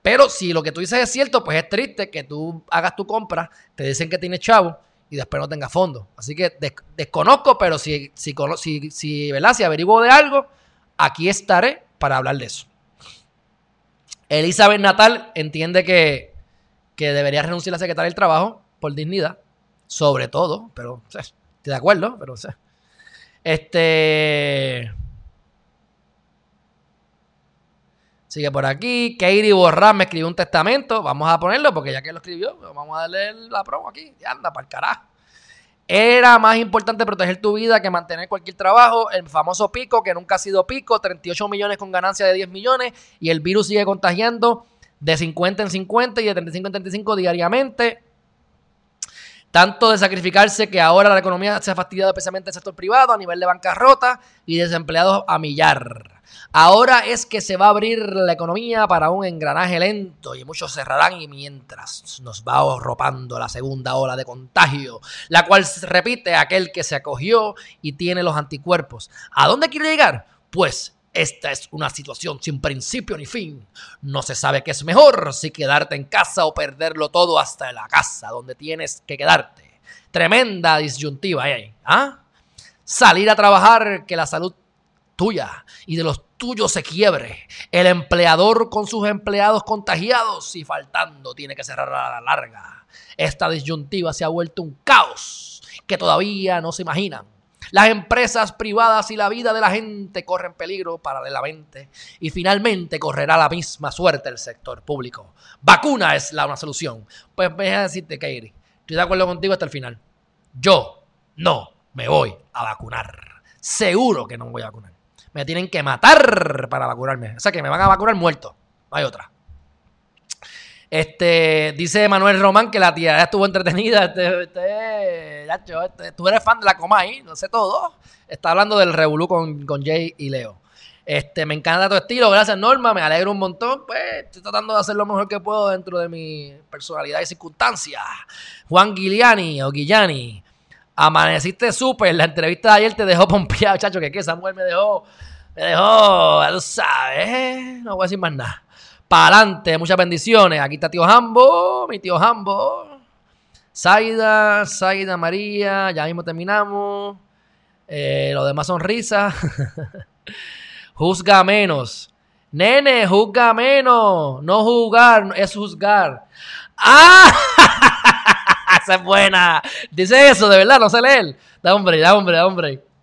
Pero si lo que tú dices es cierto, pues es triste que tú hagas tu compra, te dicen que tienes chavo y después no tengas fondo. Así que desconozco, pero si, si, si, si, ¿verdad? si averiguo de algo, aquí estaré para hablar de eso. Elizabeth Natal entiende que, debería renunciar a la secretaria del trabajo por dignidad, sobre todo, pero estoy de acuerdo, pero este sigue por aquí. Katie Borrán me escribió un testamento. Vamos a ponerlo porque ya que lo escribió, vamos a darle la promo aquí. Y anda, para el carajo. Era más importante proteger tu vida que mantener cualquier trabajo. El famoso pico, que nunca ha sido pico, 38 millones con ganancia de 10 millones y el virus sigue contagiando de 50 en 50 y de 35 en 35 diariamente. Tanto de sacrificarse que ahora la economía se ha fastidiado especialmente el sector privado a nivel de bancarrota y desempleados a millar. Ahora es que se va a abrir la economía para un engranaje lento y muchos cerrarán y mientras nos va arropando la segunda ola de contagio, la cual repite aquel que se acogió y tiene los anticuerpos. ¿A dónde quiere llegar? Pues esta es una situación sin principio ni fin. No se sabe qué es mejor, si quedarte en casa o perderlo todo hasta la casa donde tienes que quedarte. Tremenda disyuntiva ahí. ¿Ah? Salir a trabajar, que la salud tuya y de los tuyos se quiebre. El empleador con sus empleados contagiados y faltando tiene que cerrar a la larga. Esta disyuntiva se ha vuelto un caos que todavía no se imaginan. Las empresas privadas y la vida de la gente corren peligro paralelamente y finalmente correrá la misma suerte el sector público. Vacuna es la una solución. Pues a decirte, Kairi, estoy de acuerdo contigo hasta el final. Yo no me voy a vacunar. Seguro que no me voy a vacunar me tienen que matar para vacunarme. O sea, que me van a vacunar muerto. No hay otra. Este, dice Manuel Román que la tía estuvo entretenida. Este, este, este, tú eres fan de la Comay, no sé todo. Está hablando del Revolú con, con Jay y Leo. Este, me encanta tu estilo, gracias Norma, me alegro un montón. Pues estoy tratando de hacer lo mejor que puedo dentro de mi personalidad y circunstancias. Juan Guiliani o Guillani, Amaneciste súper. La entrevista de ayer te dejó pompeado, chacho. Que qué, Samuel me dejó. Me dejó, tú sabes. No voy a decir más nada. Para adelante, muchas bendiciones. Aquí está tío Jambo, mi tío Jambo. Zaida, Zaida María. Ya mismo terminamos. Eh, lo demás son risas. <laughs> juzga menos. Nene, juzga menos. No juzgar, es juzgar. ¡Ah! <laughs> Es buena. Dice eso, de verdad, no sé leer. Da hombre, da hombre, da hombre. <laughs>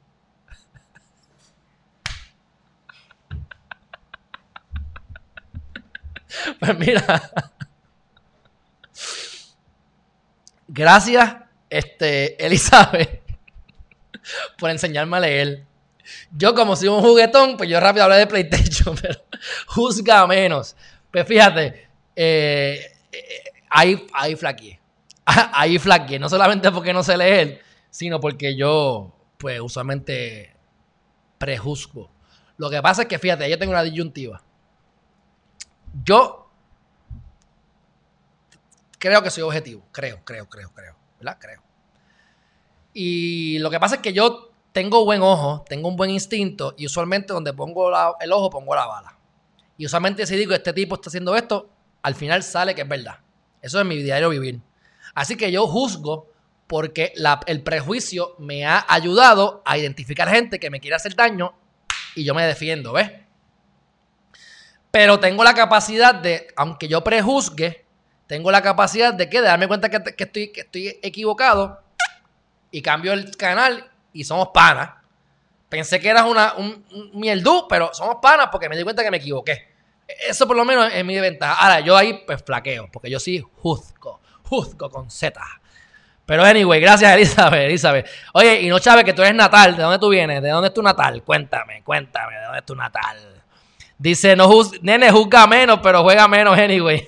Pues mira. Gracias este, Elizabeth, por enseñarme a leer. Yo, como soy un juguetón, pues yo rápido hablé de PlayStation, <laughs> pero juzga menos. Pues fíjate, eh, eh, ahí, ahí flaqueé. <laughs> Ahí flaqueé. No solamente porque no sé leer, sino porque yo, pues usualmente prejuzgo. Lo que pasa es que, fíjate, yo tengo una disyuntiva. Yo creo que soy objetivo. Creo, creo, creo, creo. ¿Verdad? Creo. Y lo que pasa es que yo tengo buen ojo, tengo un buen instinto y usualmente donde pongo el ojo pongo la bala. Y usualmente si digo, este tipo está haciendo esto, al final sale que es verdad. Eso es mi diario vivir. Así que yo juzgo porque el prejuicio me ha ayudado a identificar gente que me quiere hacer daño y yo me defiendo, ¿ves? Pero tengo la capacidad de, aunque yo prejuzgue, tengo la capacidad de que de darme cuenta que, estoy, equivocado y cambio el canal y somos panas. Pensé que eras una, un, mierdú, pero somos panas porque me di cuenta que me equivoqué. Eso por lo menos es mi ventaja. Ahora, yo ahí pues flaqueo, porque yo sí juzgo, juzgo con Z. Pero anyway, gracias Elizabeth, Elizabeth. Oye, y no sabes que tú eres natal, ¿de dónde tú vienes? ¿De dónde es tu natal? Cuéntame, cuéntame, ¿de dónde es tu natal? Dice, no nene, juzga menos, pero juega menos anyway.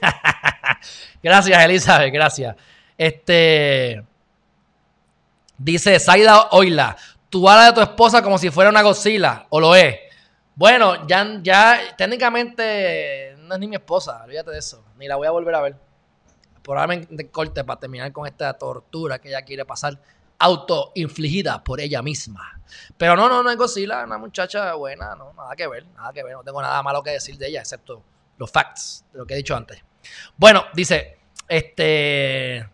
<laughs> gracias Elizabeth, gracias. Este... Dice Saida Oila, tú hablas de tu esposa como si fuera una Godzilla, o lo es. Bueno, ya, ya técnicamente no es ni mi esposa, olvídate de eso, ni la voy a volver a ver probablemente corte para terminar con esta tortura que ella quiere pasar autoinfligida por ella misma. Pero no, no, no es Godzilla, una muchacha buena, no, nada que ver, nada que ver, no tengo nada malo que decir de ella, excepto los facts de lo que he dicho antes. Bueno, dice, este...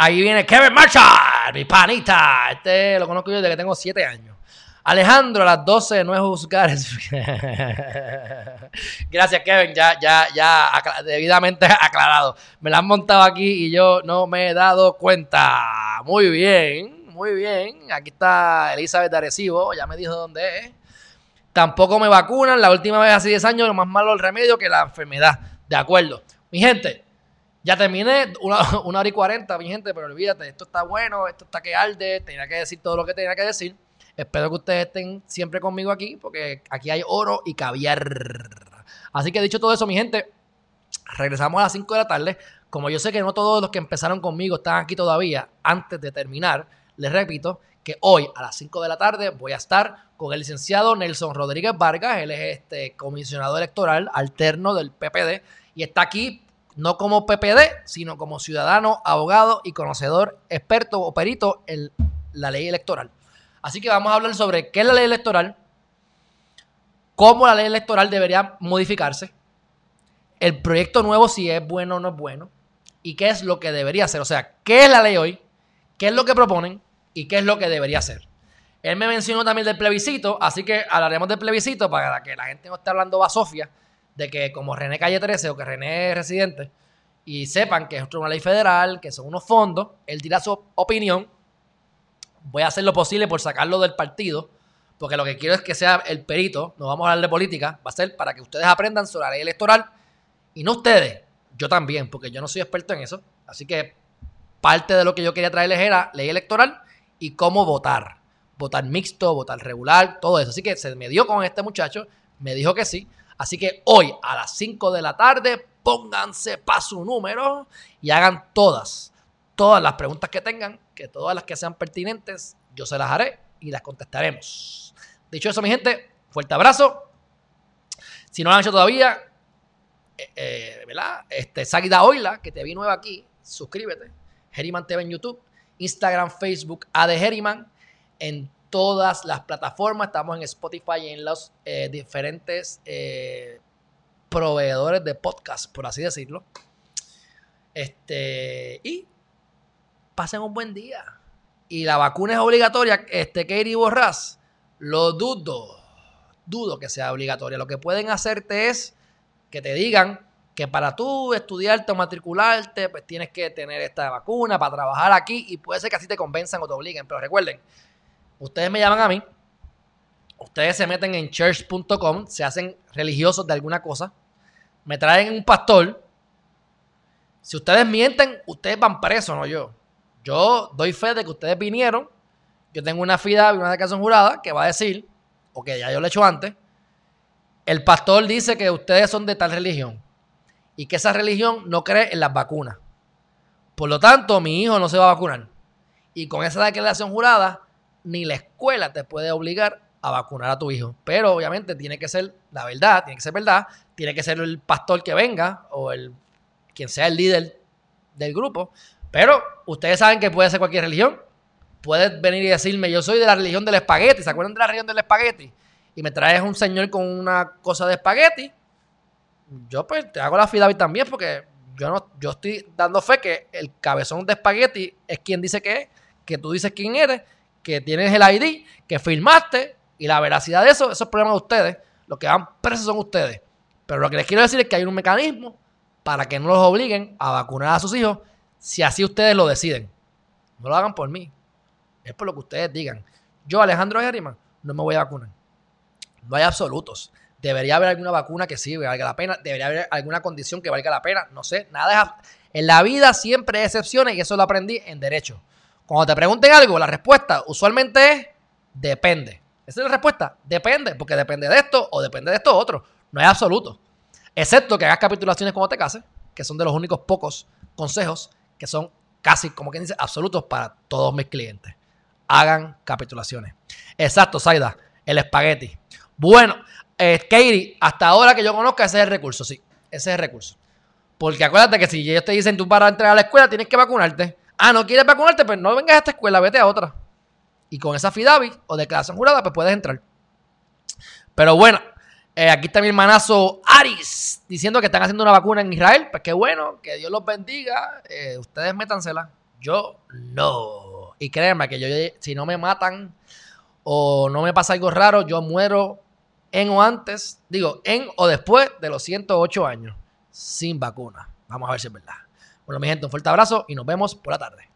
Ahí viene Kevin Marshall, mi panita. Este lo conozco yo desde que tengo siete años. Alejandro, a las 12 no es juzgar. <laughs> Gracias, Kevin. Ya, ya, ya debidamente <laughs> aclarado. Me la han montado aquí y yo no me he dado cuenta. Muy bien, muy bien. Aquí está Elizabeth de Arecibo. Ya me dijo dónde es. Tampoco me vacunan. La última vez hace 10 años, lo más malo el remedio que la enfermedad. De acuerdo. Mi gente, ya terminé <laughs> una, hora y cuarenta, mi gente, pero olvídate, esto está bueno, esto está que arde, tenía que decir todo lo que tenía que decir. Espero que ustedes estén siempre conmigo aquí, porque aquí hay oro y caviar. Así que dicho todo eso, mi gente, regresamos a las 5 de la tarde. Como yo sé que no todos los que empezaron conmigo están aquí todavía, antes de terminar, les repito que hoy a las 5 de la tarde voy a estar con el licenciado Nelson Rodríguez Vargas. Él es este comisionado electoral alterno del PPD y está aquí no como PPD, sino como ciudadano, abogado y conocedor, experto o perito en la ley electoral. Así que vamos a hablar sobre qué es la ley electoral, cómo la ley electoral debería modificarse, el proyecto nuevo si es bueno o no es bueno, y qué es lo que debería hacer. O sea, qué es la ley hoy, qué es lo que proponen y qué es lo que debería hacer. Él me mencionó también del plebiscito, así que hablaremos del plebiscito para que la gente no esté hablando basofia de que como René Calle 13 o que René es residente y sepan que es una ley federal, que son unos fondos, él dirá su opinión voy a hacer lo posible por sacarlo del partido, porque lo que quiero es que sea el perito, no vamos a hablar de política, va a ser para que ustedes aprendan sobre la ley electoral y no ustedes, yo también, porque yo no soy experto en eso. Así que parte de lo que yo quería traerles era ley electoral y cómo votar. Votar mixto, votar regular, todo eso. Así que se me dio con este muchacho, me dijo que sí. Así que hoy a las 5 de la tarde, pónganse para su número y hagan todas, todas las preguntas que tengan que todas las que sean pertinentes, yo se las haré y las contestaremos. Dicho eso, mi gente, fuerte abrazo. Si no lo han hecho todavía, eh, eh, ¿verdad? Este, Sagida Oila, que te vi nueva aquí, suscríbete. Geriman TV en YouTube, Instagram, Facebook, AD Geriman, en todas las plataformas. Estamos en Spotify y en los eh, diferentes proveedores de podcast, por así decirlo. Este, y pasen un buen día. Y la vacuna es obligatoria, este Katie Borras, lo dudo, dudo que sea obligatoria. Lo que pueden hacerte es que te digan que para tú estudiarte o matricularte, pues tienes que tener esta vacuna para trabajar aquí y puede ser que así te convenzan o te obliguen. Pero recuerden, ustedes me llaman a mí, ustedes se meten en church.com, se hacen religiosos de alguna cosa, me traen un pastor, Si ustedes mienten, ustedes van presos, no yo. Yo doy fe de que ustedes vinieron. Yo tengo una FIDA una declaración jurada que va a decir, o que ya yo lo he hecho antes, el pastor dice que ustedes son de tal religión y que esa religión no cree en las vacunas. Por lo tanto, mi hijo no se va a vacunar. Y con esa declaración jurada, ni la escuela te puede obligar a vacunar a tu hijo. Pero obviamente tiene que ser la verdad, tiene que ser verdad, tiene que ser el pastor que venga o el quien sea el líder del grupo. Pero ustedes saben que puede ser cualquier religión. Puedes venir y decirme, yo soy de la religión del espagueti. ¿Se acuerdan de la religión del espagueti? Y me traes un señor con una cosa de espagueti. Yo pues te hago la fidavit también porque yo no, yo estoy dando fe que el cabezón de espagueti es quien dice que es, que tú dices quién eres, que tienes el ID, que firmaste y la veracidad de eso, eso es problema de ustedes. Los que van presos son ustedes. Pero lo que les quiero decir es que hay un mecanismo para que no los obliguen a vacunar a sus hijos si así ustedes lo deciden. No lo hagan por mí. Es por lo que ustedes digan. Yo, Alejandro Herriman, no me voy a vacunar. No hay absolutos. Debería haber alguna vacuna que sí valga la pena. Debería haber alguna condición que valga la pena. No sé. Nada En la vida siempre hay excepciones y eso lo aprendí en derecho. Cuando te pregunten algo, la respuesta usualmente es depende. Esa es la respuesta. Depende, porque depende de esto o depende de esto otro. No hay absoluto. Excepto que hagas capitulaciones cuando te cases, que son de los únicos pocos consejos que son casi, como quien dice, absolutos para todos mis clientes. Hagan capitulaciones. Exacto, Saida, el espagueti. Bueno, eh, Katie, hasta ahora que yo conozca, ese es el recurso, sí. Ese es el recurso. Porque acuérdate que si ellos te dicen tú para entrar a la escuela tienes que vacunarte. Ah, no quieres vacunarte, pues no vengas a esta escuela, vete a otra. Y con esa FIDAVI o declaración jurada, pues puedes entrar. Pero bueno, eh, aquí está mi hermanazo Aris diciendo que están haciendo una vacuna en Israel. Pues qué bueno, que Dios los bendiga. Eh, ustedes métansela. Yo no. Y créanme que yo, si no me matan o no me pasa algo raro, yo muero en o antes, digo, en o después de los 108 años sin vacuna. Vamos a ver si es verdad. Bueno, mi gente, un fuerte abrazo y nos vemos por la tarde.